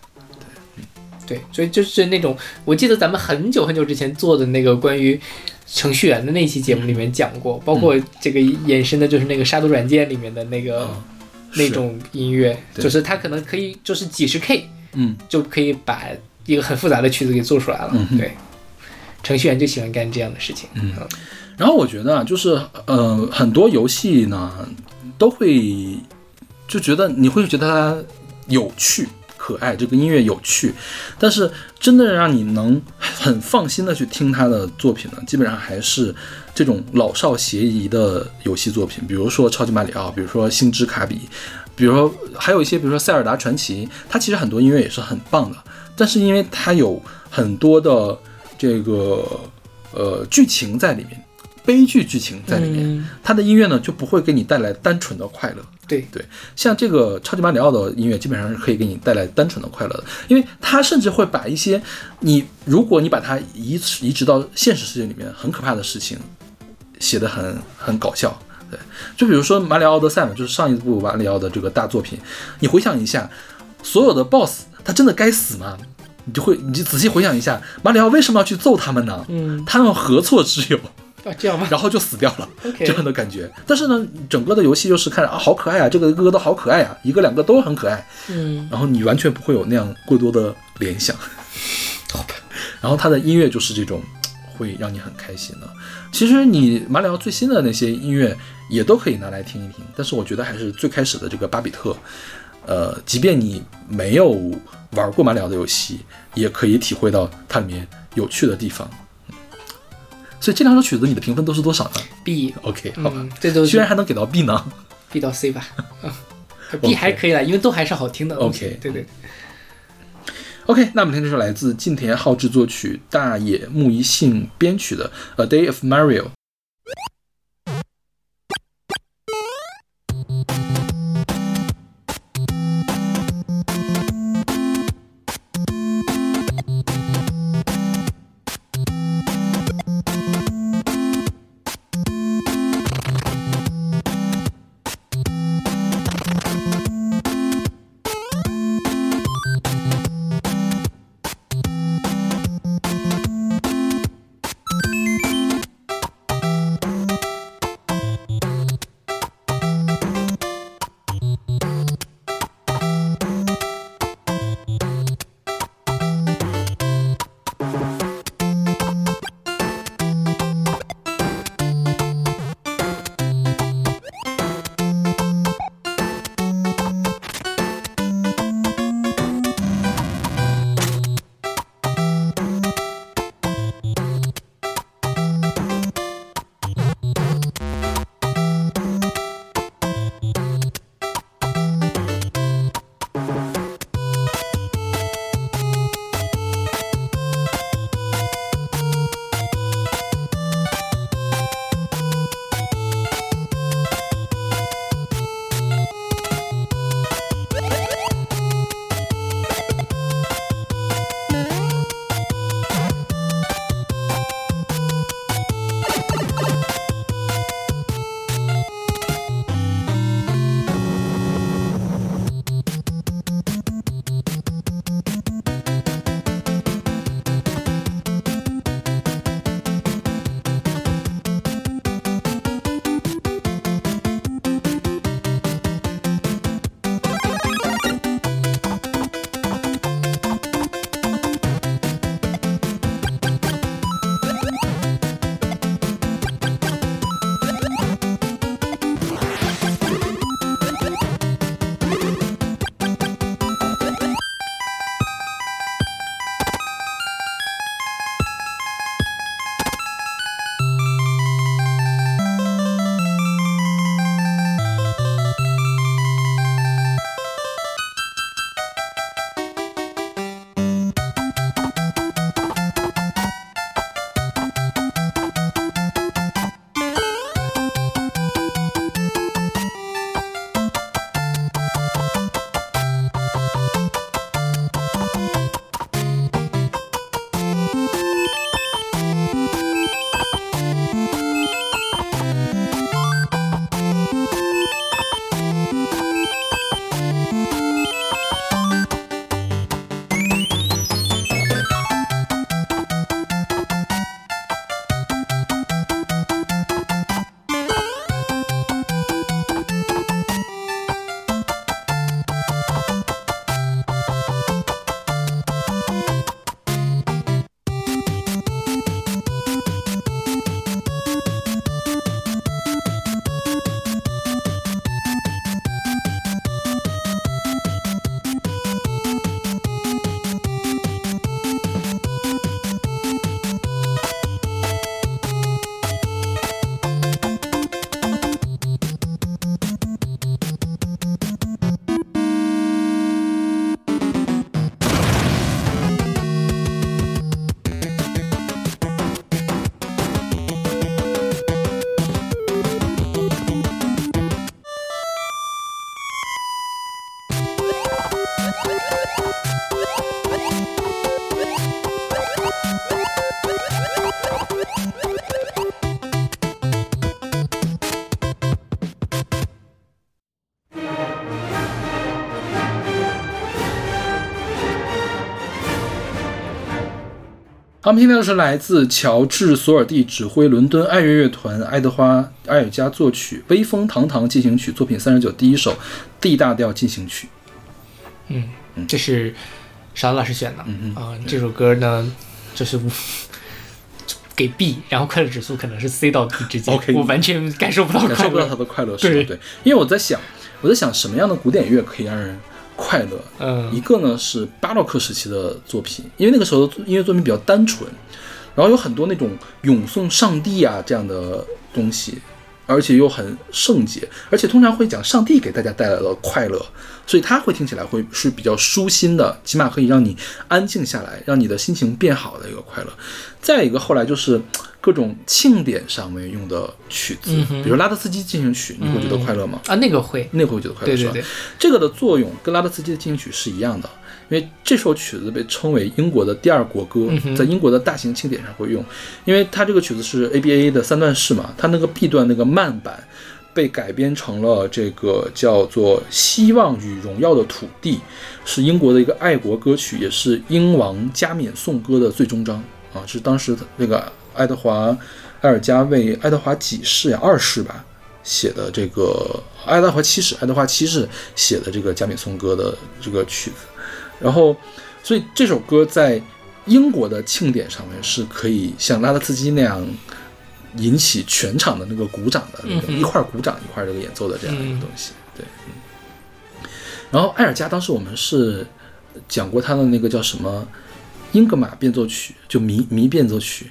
对，所以就是那种，我记得咱们很久很久之前做的那个关于程序员的那期节目里面讲过，包括这个延伸的就是那个杀毒软件里面的那个、嗯那种音乐，就是它可能可以就是几十 K 嗯，就可以把一个很复杂的曲子给做出来了。嗯对，程序员就喜欢干这样的事情。嗯然后我觉得啊，就是呃，很多游戏呢都会就觉得你会觉得它有趣、可爱，这个音乐有趣，但是真的让你能很放心的去听他的作品呢，基本上还是这种老少咸宜的游戏作品，比如说超级马里奥，比如说星之卡比，比如说还有一些，比如说塞尔达传奇，它其实很多音乐也是很棒的，但是因为它有很多的这个呃剧情在里面。悲剧剧情在里面，嗯它的音乐呢就不会给你带来单纯的快乐。对对，像这个超级马里奥的音乐基本上是可以给你带来单纯的快乐的，因为它甚至会把一些你如果你把它移移植到现实世界里面很可怕的事情写得很很搞笑。对，就比如说马里奥奥德赛嘛，就是上一部马里奥的这个大作品，你回想一下，所有的 BOSS 他真的该死吗？你就会，你就仔细回想一下，马里奥为什么要去揍他们呢？嗯，他们何错之有？啊，这样吧？然后就死掉了这样的感觉。但是呢，整个的游戏就是看着啊，好可爱啊，这个个个都好可爱啊，一个两个都很可爱，嗯，然后你完全不会有那样过多的联想。好吧。然后它的音乐就是这种会让你很开心的。其实你马里奥最新的那些音乐也都可以拿来听一听，但是我觉得还是最开始的这个巴比特，呃，即便你没有玩过马里奥的游戏，也可以体会到它里面有趣的地方。嗯所以这两首曲子你的评分都是多少呢 B，？OK，好吧，嗯，这都居然还能给到 B 呢？B 到 C 吧。嗯 B 还可以了，因为都还是好听的。OK 对对。OK，那我们听这首来自近田浩制作曲、大野木一信编曲的《A Day of Mario》。「好，我们听到的是来自乔治·索尔蒂指挥伦敦爱乐乐团爱德华·埃尔加作曲《威风堂堂进行曲》作品三十九第一首 D 大调进行曲。嗯，这是邵老师选的。嗯嗯啊、这首歌呢，就是无 给 B，然后快乐指数可能是 C 到 D 之间。OK 我完全感受不到快感受不到他。的快乐，是吧？对。对，因为我在想，我在想什么样的古典乐可以让人快乐？一嗯个呢是巴洛克时期的作品，因为那个时候的音乐作品比较单纯，然后有很多那种咏颂上帝啊这样的东西，而且又很圣洁，而且通常会讲上帝给大家带来了快乐，所以它会听起来会是比较舒心的，起码可以让你安静下来，让你的心情变好的一个快乐。再一个后来就是各种庆典上面用的曲子，嗯比如拉德斯基进行曲，你会觉得快乐吗？啊，那个会，那个会觉得快乐是吧？这个的作用跟拉德斯基的进行曲是一样的，因为这首曲子被称为英国的第二国歌，嗯在英国的大型庆典上会用，因为它这个曲子是 ABA 的三段式嘛，它那个 B 段那个慢板被改编成了这个叫做《希望与荣耀的土地》，是英国的一个爱国歌曲，也是英王加冕颂歌的最终章啊，是当时那个爱德华埃尔加为爱德华几世呀二世吧写的这个爱德华七世，爱德华七世写的这个加冕颂歌的这个曲子，然后所以这首歌在英国的庆典上面是可以像拉德斯基那样引起全场的那个鼓掌的一块儿鼓掌一块儿这个演奏的这样一个东西，对，嗯。然后埃尔加当时我们是讲过他的那个叫什么英格玛变奏曲，就迷迷变奏曲，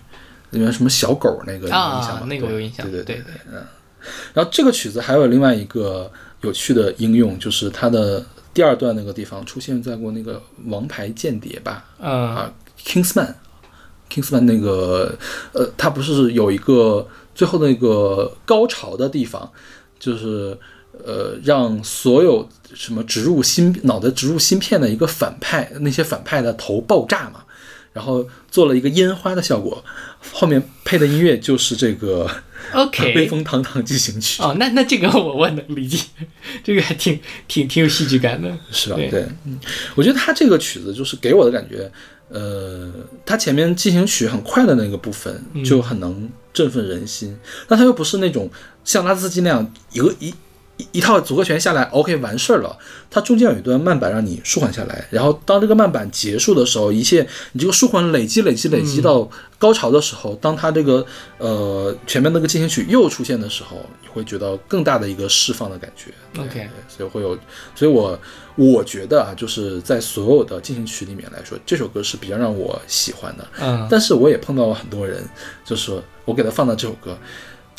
里面什么小狗那个，有印象吗？，啊那个我有印象，对对对对，然后这个曲子还有另外一个有趣的应用，就是它的第二段那个地方出现在过那个《王牌间谍》吧，嗯。啊，Kingsman，Kingsman 那个呃，它不是有一个最后那个高潮的地方，就是呃，让所有什么植入芯脑袋植入芯片的一个反派，那些反派的头爆炸嘛，然后做了一个烟花的效果，后面配的音乐就是这个《OK 威风堂堂进行曲》。哦，那那这个我我能理解，这个还挺挺挺有戏剧感的，是吧？对对，嗯，我觉得他这个曲子就是给我的感觉，呃，他前面进行曲很快的那个部分嗯就很能振奋人心，但他又不是那种像拉斯基那样一个一。一一套组合拳下来，OK 完事儿了。它中间有一段慢板让你舒缓下来，然后当这个慢板结束的时候，一切你这个舒缓累积、累积、累积嗯到高潮的时候，当它这个呃前面那个进行曲又出现的时候，你会觉得更大的一个释放的感觉。OK 所以会有，所以我我觉得啊，就是在所有的进行曲里面来说，这首歌是比较让我喜欢的。嗯，但是我也碰到了很多人，就是我给他放到这首歌，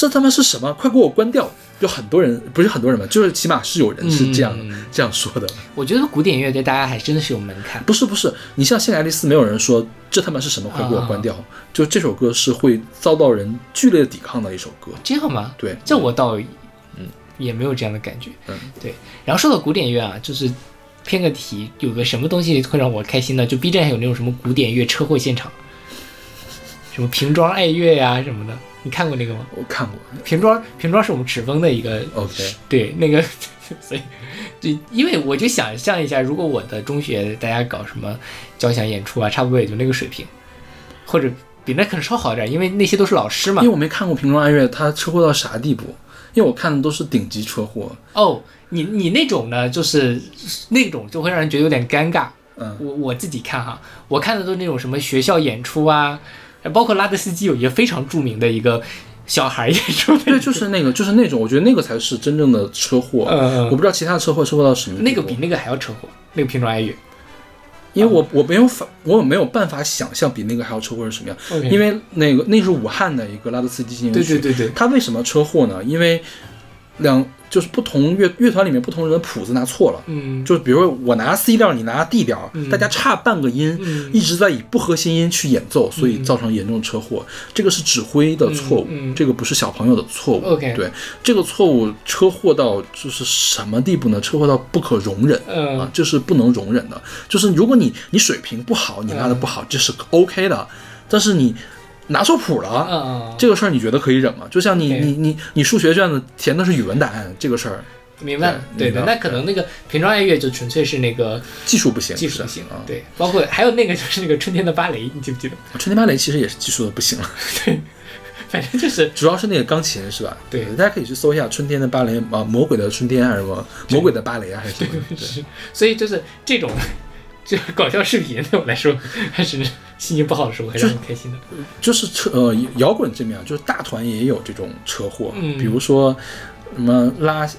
这他妈是什么？快给我关掉！有很多人，不是很多人吧，就是起码是有人是这样、嗯这样说的。我觉得古典乐对大家还真的是有门槛，不是不是，你像现在爱丽丝，没有人说这他妈是什么，快给我关掉。就这首歌是会遭到人剧烈的抵抗的一首歌。这样吗？对，这我倒嗯也没有这样的感觉。嗯，对。然后说到古典乐啊，就是偏个题，有个什么东西会让我开心呢？就 B 站上有那种什么古典乐车祸现场，什么瓶装爱乐呀、什么的，你看过那个吗？我看过。瓶装瓶装是我们赤峰的一个 OK，对，那个，所以，就因为我就想象一下，如果我的中学大家搞什么交响演出啊，差不多也就那个水平，或者比那可能稍好一点，因为那些都是老师嘛因为。我没看过瓶装爱乐，他车祸到啥地步？因为我看的都是顶级车祸。哦，你你那种呢，就是那种就会让人觉得有点尴尬。嗯，我我自己看哈，我看的都是那种什么学校演出啊，包括拉德斯基有一个非常著名的一个小孩演出的，对，就是那个，就是那种，我觉得那个才是真正的车祸。我不知道其他的车祸车祸到什么那个比那个还要车祸，那个品种爱乐。因为我我没有法，我没有办法想象比那个还要车祸是什么样。因为那个那是武汉的一个拉德斯基进行曲，对对对对，他为什么车祸呢？因为两就是不同乐乐团里面不同人的谱子拿错了。嗯，就比如说我拿 C 调，你拿 D 调，嗯大家差半个音，嗯一直在以不和谐音去演奏，所以造成严重车祸。这个是指挥的错误，这个不是小朋友的错误。OK 对，这个错误车祸到就是什么地步呢？车祸到不可容忍。嗯啊，这是不能容忍的。就是如果你你水平不好，你拉的不好，这是 OK 的。但是你拿错谱了，嗯，这个事儿你觉得可以忍吗？就像你你你你数学卷子填的是语文答案，这个事儿明白了，对的，对那可能那个平装爱乐就纯粹是那个技术不行，技术不行啊。对，包括还有那个就是那个春天的芭蕾，你记不记得？春天芭蕾其实也是技术的不行了，对 反正就是 主要是那个钢琴是吧？对大家可以去搜一下春天的芭蕾啊，魔鬼的春天还是什么魔鬼的芭蕾啊，还是什么？对 是，所以就是这种这搞笑视频对我来说，还是心情不好的时候还是很开心的。就是车呃摇滚这面啊，就是大团也有这种车祸，嗯比如说什么拉什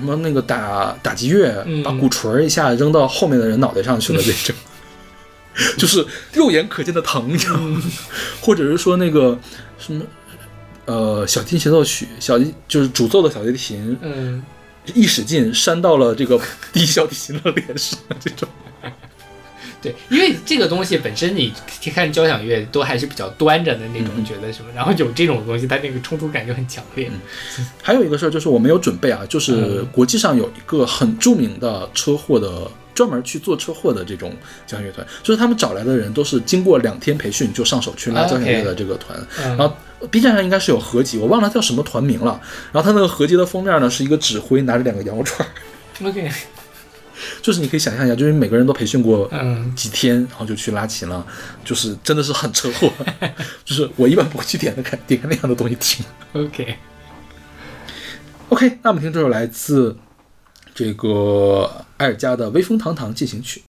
么那个打打击乐，嗯把鼓槌儿一下扔到后面的人脑袋上去了这种。就是肉眼可见的疼，你知道吗？或者是说那个什么，呃，小提琴协奏曲，小提就是主奏的小提琴嗯，一使劲扇到了这个 低小提琴的脸上，这种。对，因为这个东西本身你看交响乐都还是比较端着的那种，嗯觉得什么，然后有这种东西，它那个冲突感就很强烈。还有一个事儿就是我没有准备啊，就是嗯国际上有一个很著名的车祸的，专门去做车祸的这种交响乐团，就是他们找来的人都是经过两天培训就上手去拉啊交响乐的这个团。嗯然后 B 站上应该是有合集，我忘了叫什么团名了。然后他那个合集的封面呢是一个指挥拿着两个羊肉串儿，OK，就是你可以想象一下，就是每个人都培训过嗯，几天，然后就去拉琴了，就是真的是很车祸，就是我一般不会去点那看点那样的东西听。OK，OK，那我们听这首来自这个埃尔加的《威风堂堂进行曲》。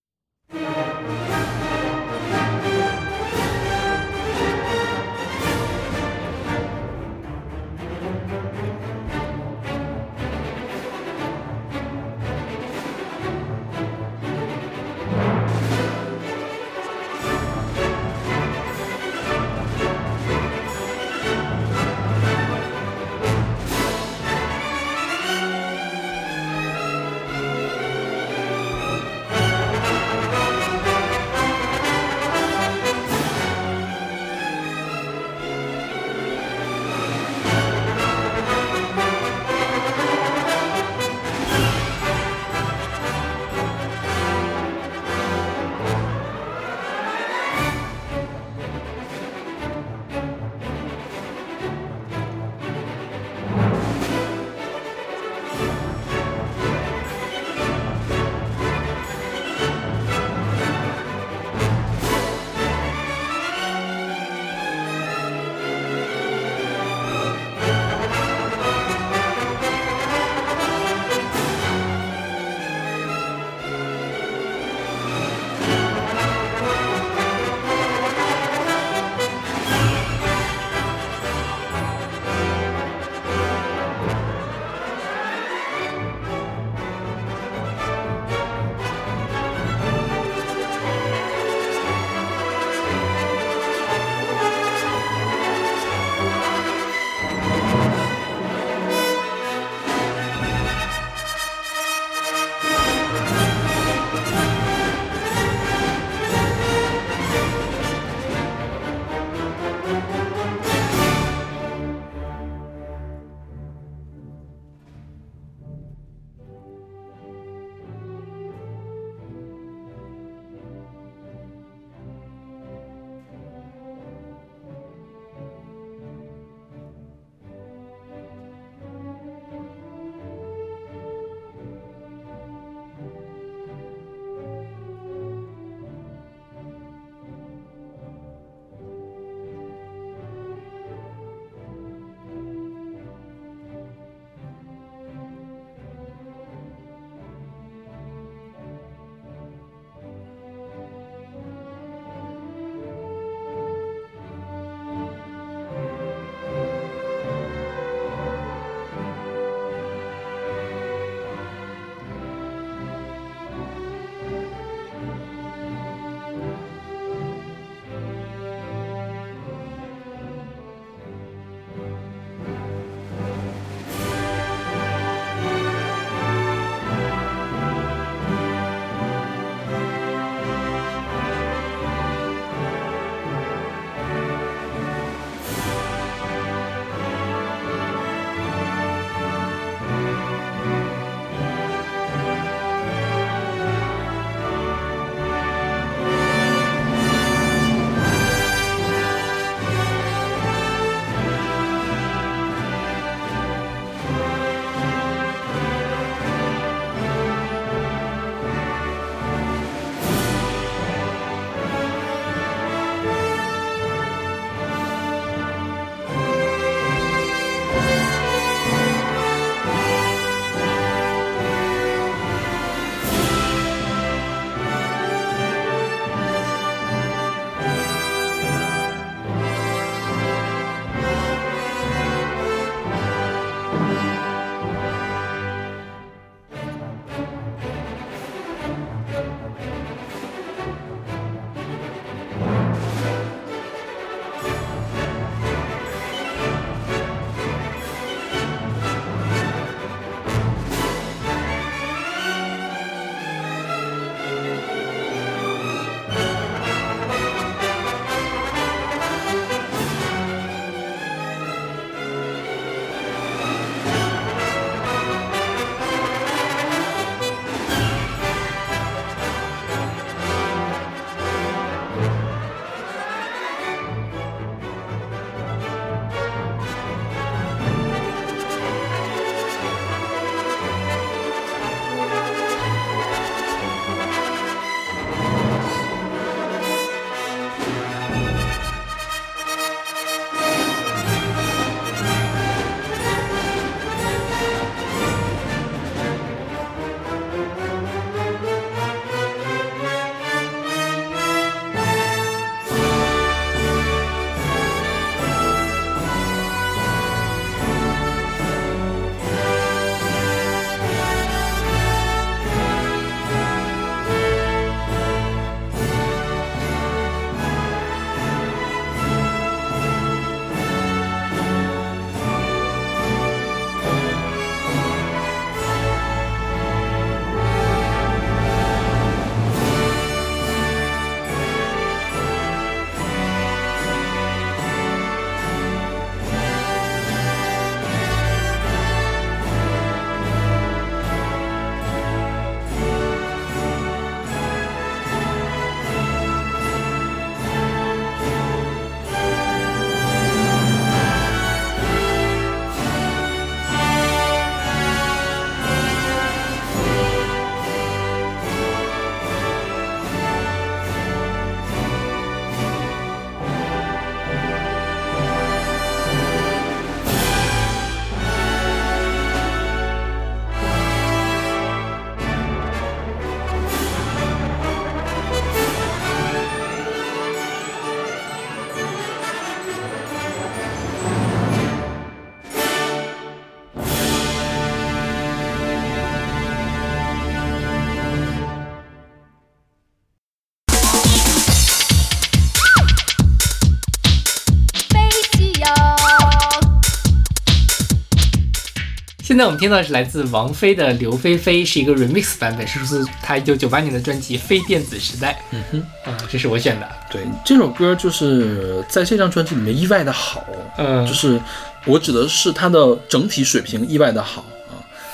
在我们听到的是来自王菲的《刘菲菲》，是一个 remix 版本，是出自她一九九八年的专辑《非电子时代》。嗯哼，啊、这是我选的。对，这首歌就是在这张专辑里面意外的好，嗯就是我指的是它的整体水平意外的好啊，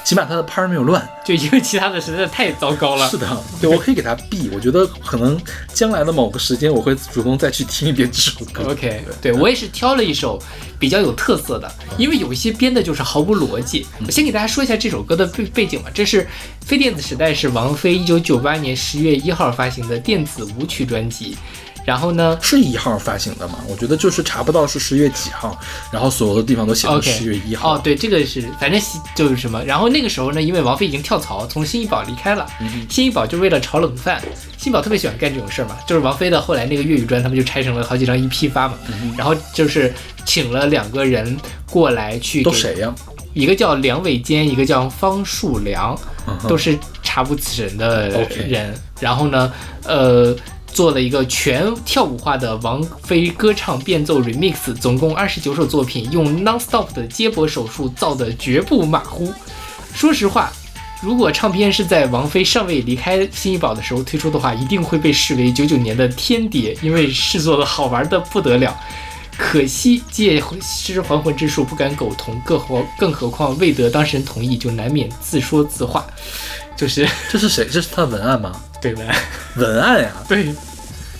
起码他的拍儿没有乱。就因为其他的实在是太糟糕了。是的，对我可以给他 B，我觉得可能将来的某个时间我会主动再去听一遍这首歌。OK，对我也是挑了一首比较有特色的，因为有一些编的就是毫无逻辑。我先给大家说一下这首歌的背背景吧，这是《非电子时代》是王菲一九九八年十月一号发行的电子舞曲专辑。然后呢是一号发行的嘛？我觉得就是查不到是十月几号，然后所有的地方都写成十月一号。哦，对，这个是反正就是什么。然后那个时候呢，因为王菲已经跳槽，从新艺宝离开了，新艺宝就为了炒冷饭，新艺宝特别喜欢干这种事儿嘛，就是王菲的后来那个粤语专，他们就拆成了好几张一批发嘛，然后就是请了两个人过来去给都谁呀？一个叫梁伟坚，一个叫方树良，嗯都是查无此人的人。然后呢，呃，做了一个全跳舞化的王菲歌唱变奏 remix，总共二十九首作品，用 non-stop 的接驳手术造的绝不马虎。说实话。如果唱片是在王菲尚未离开新艺宝的时候推出的话，一定会被视为九九年的天碟，因为是做的好玩的不得了。可惜借尸还魂之术不敢苟同，更何更何况未得当事人同意，就难免自说自话，就是这是谁？这是他的文案吗？对吧？文案呀，对，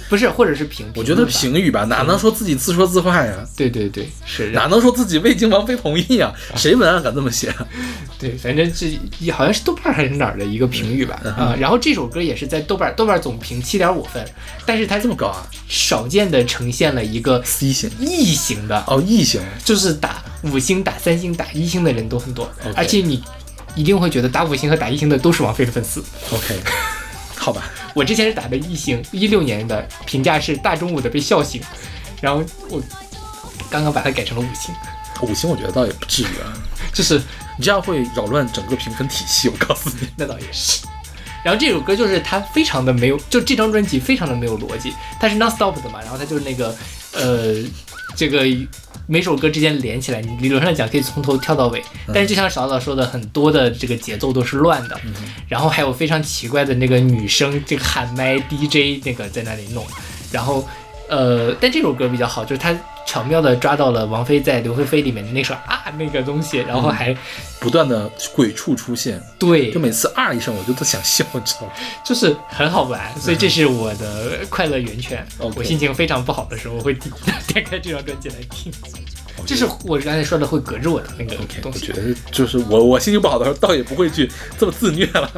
不是，或者是评，我觉得评语吧，哪能说自己自说自话呀？对对对是，哪能说自己未经王菲同意呀？谁文案敢这么写？啊 对，反正这好像是豆瓣还是哪儿的一个评语吧嗯啊、然后这首歌也是在豆瓣豆瓣总评七点五分，但是它这么高啊少见的呈现了一个？C 型异形的哦，异型就是打五星、打三星、打一星的人都很多而且你一定会觉得打五星和打一星的都是王菲的粉丝。OK，好吧，我之前是打的一星，一六年的评价是大中午的被笑醒，然后我刚刚把它改成了五星，五星我觉得倒也不至于啊，就是你这样会扰乱整个评分体系，我告诉你。那倒也是。然后这首歌就是它非常的没有，就这张专辑非常的没有逻辑，它是 non stop 的嘛，然后它就是那个呃，这个每首歌之间连起来，你理论上讲可以从头跳到尾，但是就像勺子说的，很多的这个节奏都是乱的，然后还有非常奇怪的那个女生这个喊麦 DJ 那个在那里弄，然后呃，但这首歌比较好，就是它巧妙的抓到了王菲在《刘菲菲》里面的那首啊那个东西，然后还、不断的鬼畜出现，对就每次啊一声我就都想笑，你知道吗？就是很好玩，所以这是我的快乐源泉。我心情非常不好的时候，我会点点开这张专辑来听。这是我刚才说的会隔着我的那个东西我觉，得就是我我心情不好的时候，倒也不会去这么自虐了。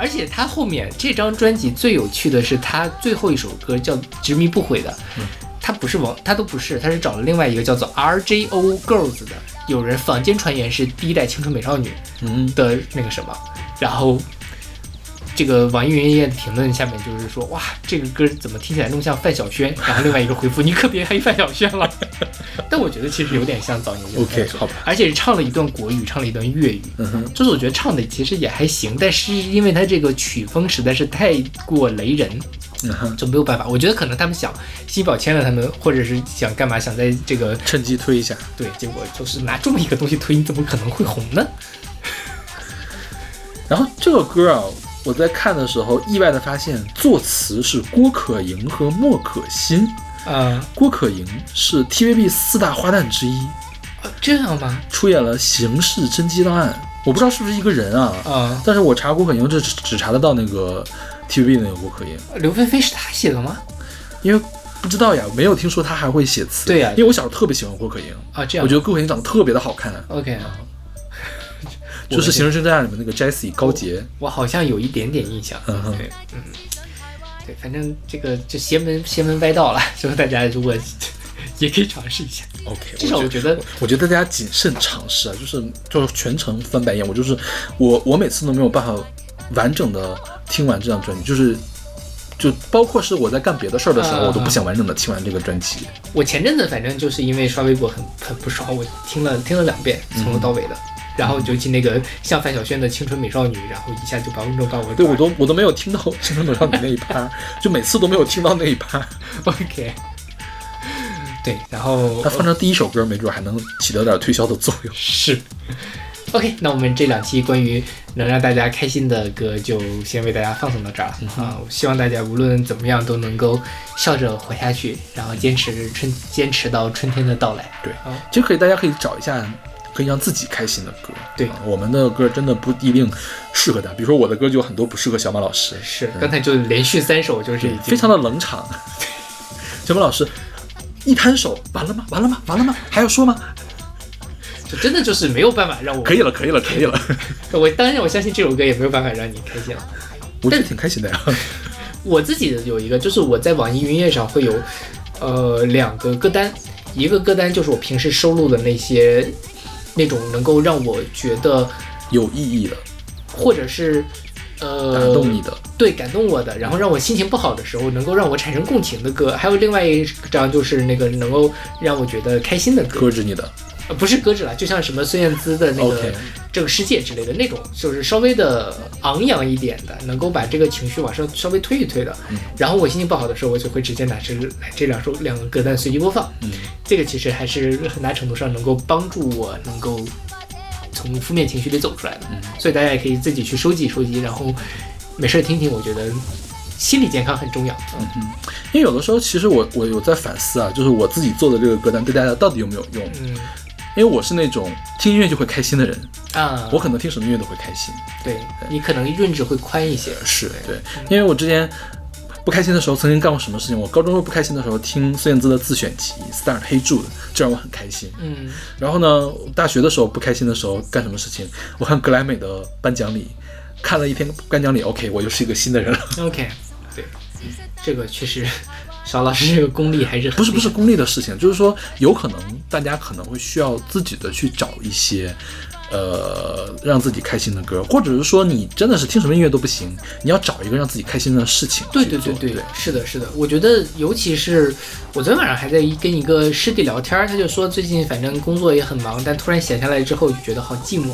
而且他后面这张专辑最有趣的是，他最后一首歌叫《执迷不悔》的，他不是王，他都不是，他是找了另外一个叫做 RJO Girls 的，有人坊间传言是第一代青春美少女嗯，的那个什么，然后这个网易云音乐的评论下面就是说，哇，这个歌怎么听起来那么像范晓萱？然后另外一个回复，你可别黑范晓萱了。但我觉得其实有点像早年间 OK，好吧而且是唱了一段国语，唱了一段粤语。嗯哼，就是我觉得唱的其实也还行，但是因为他这个曲风实在是太过雷人，就没有办法。我觉得可能他们想新宝签了他们，或者是想干嘛，想在这个趁机推一下。对，结果就是拿这么一个东西推，你怎么可能会红呢？然后这个歌啊，我在看的时候意外的发现，作词是郭可盈和莫可欣。啊、郭可盈是 TVB 四大花旦之一，这样吗？出演了《刑事侦缉档案》，我不知道是不是一个人啊，啊、但是我查郭可盈只只查得到那个 TVB 的那个郭可盈，刘菲菲是他写的吗？因为不知道呀，没有听说他还会写词。对呀因为我小时候特别喜欢郭可盈，啊，这样。我觉得郭可盈长得特别的好看，OK，就是《刑事侦侦案》里面那个 Jessie 高杰。我好像有一点点印象。嗯哼对，嗯，对，反正这个就邪门邪门歪道了，所以大家如果 也可以尝试一下。OK，至少我觉得我觉得大家谨慎尝试啊，就是就是全程翻白眼。我就是我我每次都没有办法完整的听完这张专辑，就是就包括是我在干别的事儿的时候，啊我都不想完整的听完这个专辑。我前阵子反正就是因为刷微博很很不爽，我听了听了两遍，从头到尾的。然后尤其那个像范晓萱的《青春美少女》，然后一下就把观众把我对我都我都没有听到《青春美少女》那一趴，就每次都没有听到那一趴。OK。对，然后他放成第一首歌，没准还能起到点推销的作用。是，OK，那我们这两期关于能让大家开心的歌就先为大家放送到这儿了、啊！我希望大家无论怎么样都能够笑着活下去，然后坚持春坚持到春天的到来。对哦，其实可以，大家可以找一下可以让自己开心的歌。对啊我们的歌真的不一定适合他，比如说我的歌就有很多不适合小马老师，是，刚才就连续三首就是已经非常的冷场。小马老师一摊手，完了吗？完了吗？完了吗？还要说吗？就真的就是没有办法让我可以了，可以了，可以了。我当然我相信这首歌也没有办法让你开心了。我觉得挺开心的呀。我自己的有一个，就是我在网易云音乐上会有，呃，两个歌单，一个歌单就是我平时收录的那些，那种能够让我觉得，有意义的，或者是，呃，打动你的，对，感动我的，然后让我心情不好的时候能够让我产生共情的歌，还有另外一张就是那个能够让我觉得开心的歌，克制你的。呃，不是搁置了，就像什么孙燕姿的那个这个世界之类的那种，就是稍微的昂扬一点的，能够把这个情绪往上稍微推一推的。嗯然后我心情不好的时候，我就会直接拿这来这两首两个歌单随机播放。嗯，这个其实还是很大程度上能够帮助我能够从负面情绪里走出来的。嗯所以大家也可以自己去收集收集，然后没事儿听听，我觉得心理健康很重要。嗯因为有的时候其实我我有在反思啊，就是我自己做的这个歌单对大家到底有没有用？嗯因为我是那种听音乐就会开心的人，啊，我可能听什么音乐都会开心。对你可能认知会宽一些。是对，因为我之前不开心的时候，曾经干过什么事情？我高中时候不开心的时候，听孙燕姿的自选集《Start 黑柱》的，这让我很开心。嗯然后呢，大学的时候不开心的时候干什么事情？我看格莱美的颁奖礼，看了一天颁奖礼，OK，我又是一个新的人了。，OK，对，这个确实，邵老师这个功力还是很不是不是功利的事情，就是说有可能大家可能会需要自己的去找一些。呃，让自己开心的歌，或者是说你真的是听什么音乐都不行，你要找一个让自己开心的事情对。对对对，是的，是的。我觉得，尤其是我昨天晚上还在跟一个师弟聊天，他就说最近反正工作也很忙，但突然闲下来之后就觉得好寂寞。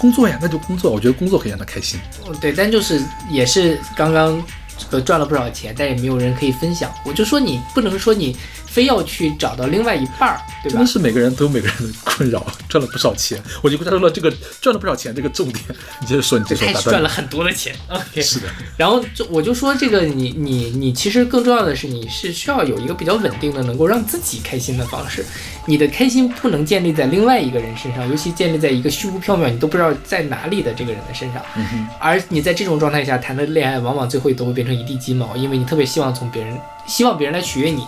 工作呀，那就工作。我觉得工作可以让他开心。嗯，对，但就是也是刚刚呃赚了不少钱，但也没有人可以分享。我就说你不能说你非要去找到另外一半儿，对吧真的？是每个人都有每个人的困扰，赚了不少钱。我就抓住了这个赚了不少钱这个重点。你接着说，你接着说，赚了很多的钱。OK，是的，然后就我就说这个你你你其实更重要的是你是需要有一个比较稳定的能够让自己开心的方式，你的开心不能建立在另外一个人身上，尤其建立在一个虚无缥缈你都不知道在哪里的这个人的身上。嗯哼，而你在这种状态下谈的恋爱，往往最后都会变成一地鸡毛，因为你特别希望从别人希望别人来取悦你，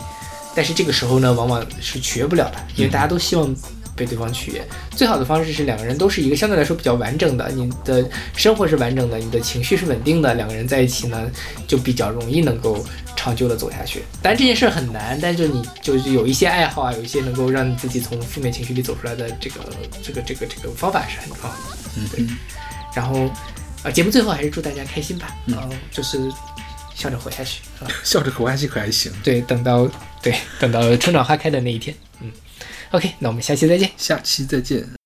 但是这个时候呢，往往是取悦不了的，因为大家都希望被对方取悦。最好的方式是两个人都是一个相对来说比较完整的，你的生活是完整的，你的情绪是稳定的，两个人在一起呢，就比较容易能够长久的走下去。当然这件事儿很难，但是你就是有一些爱好啊，有一些能够让你自己从负面情绪里走出来的这个这个这个这个方法是很重要的。嗯对，然后，呃，节目最后还是祝大家开心吧，嗯、就是笑着活下去啊。笑着可还行可还行。对，等到对等到春暖花开的那一天，嗯，OK，那我们下期再见。下期再见。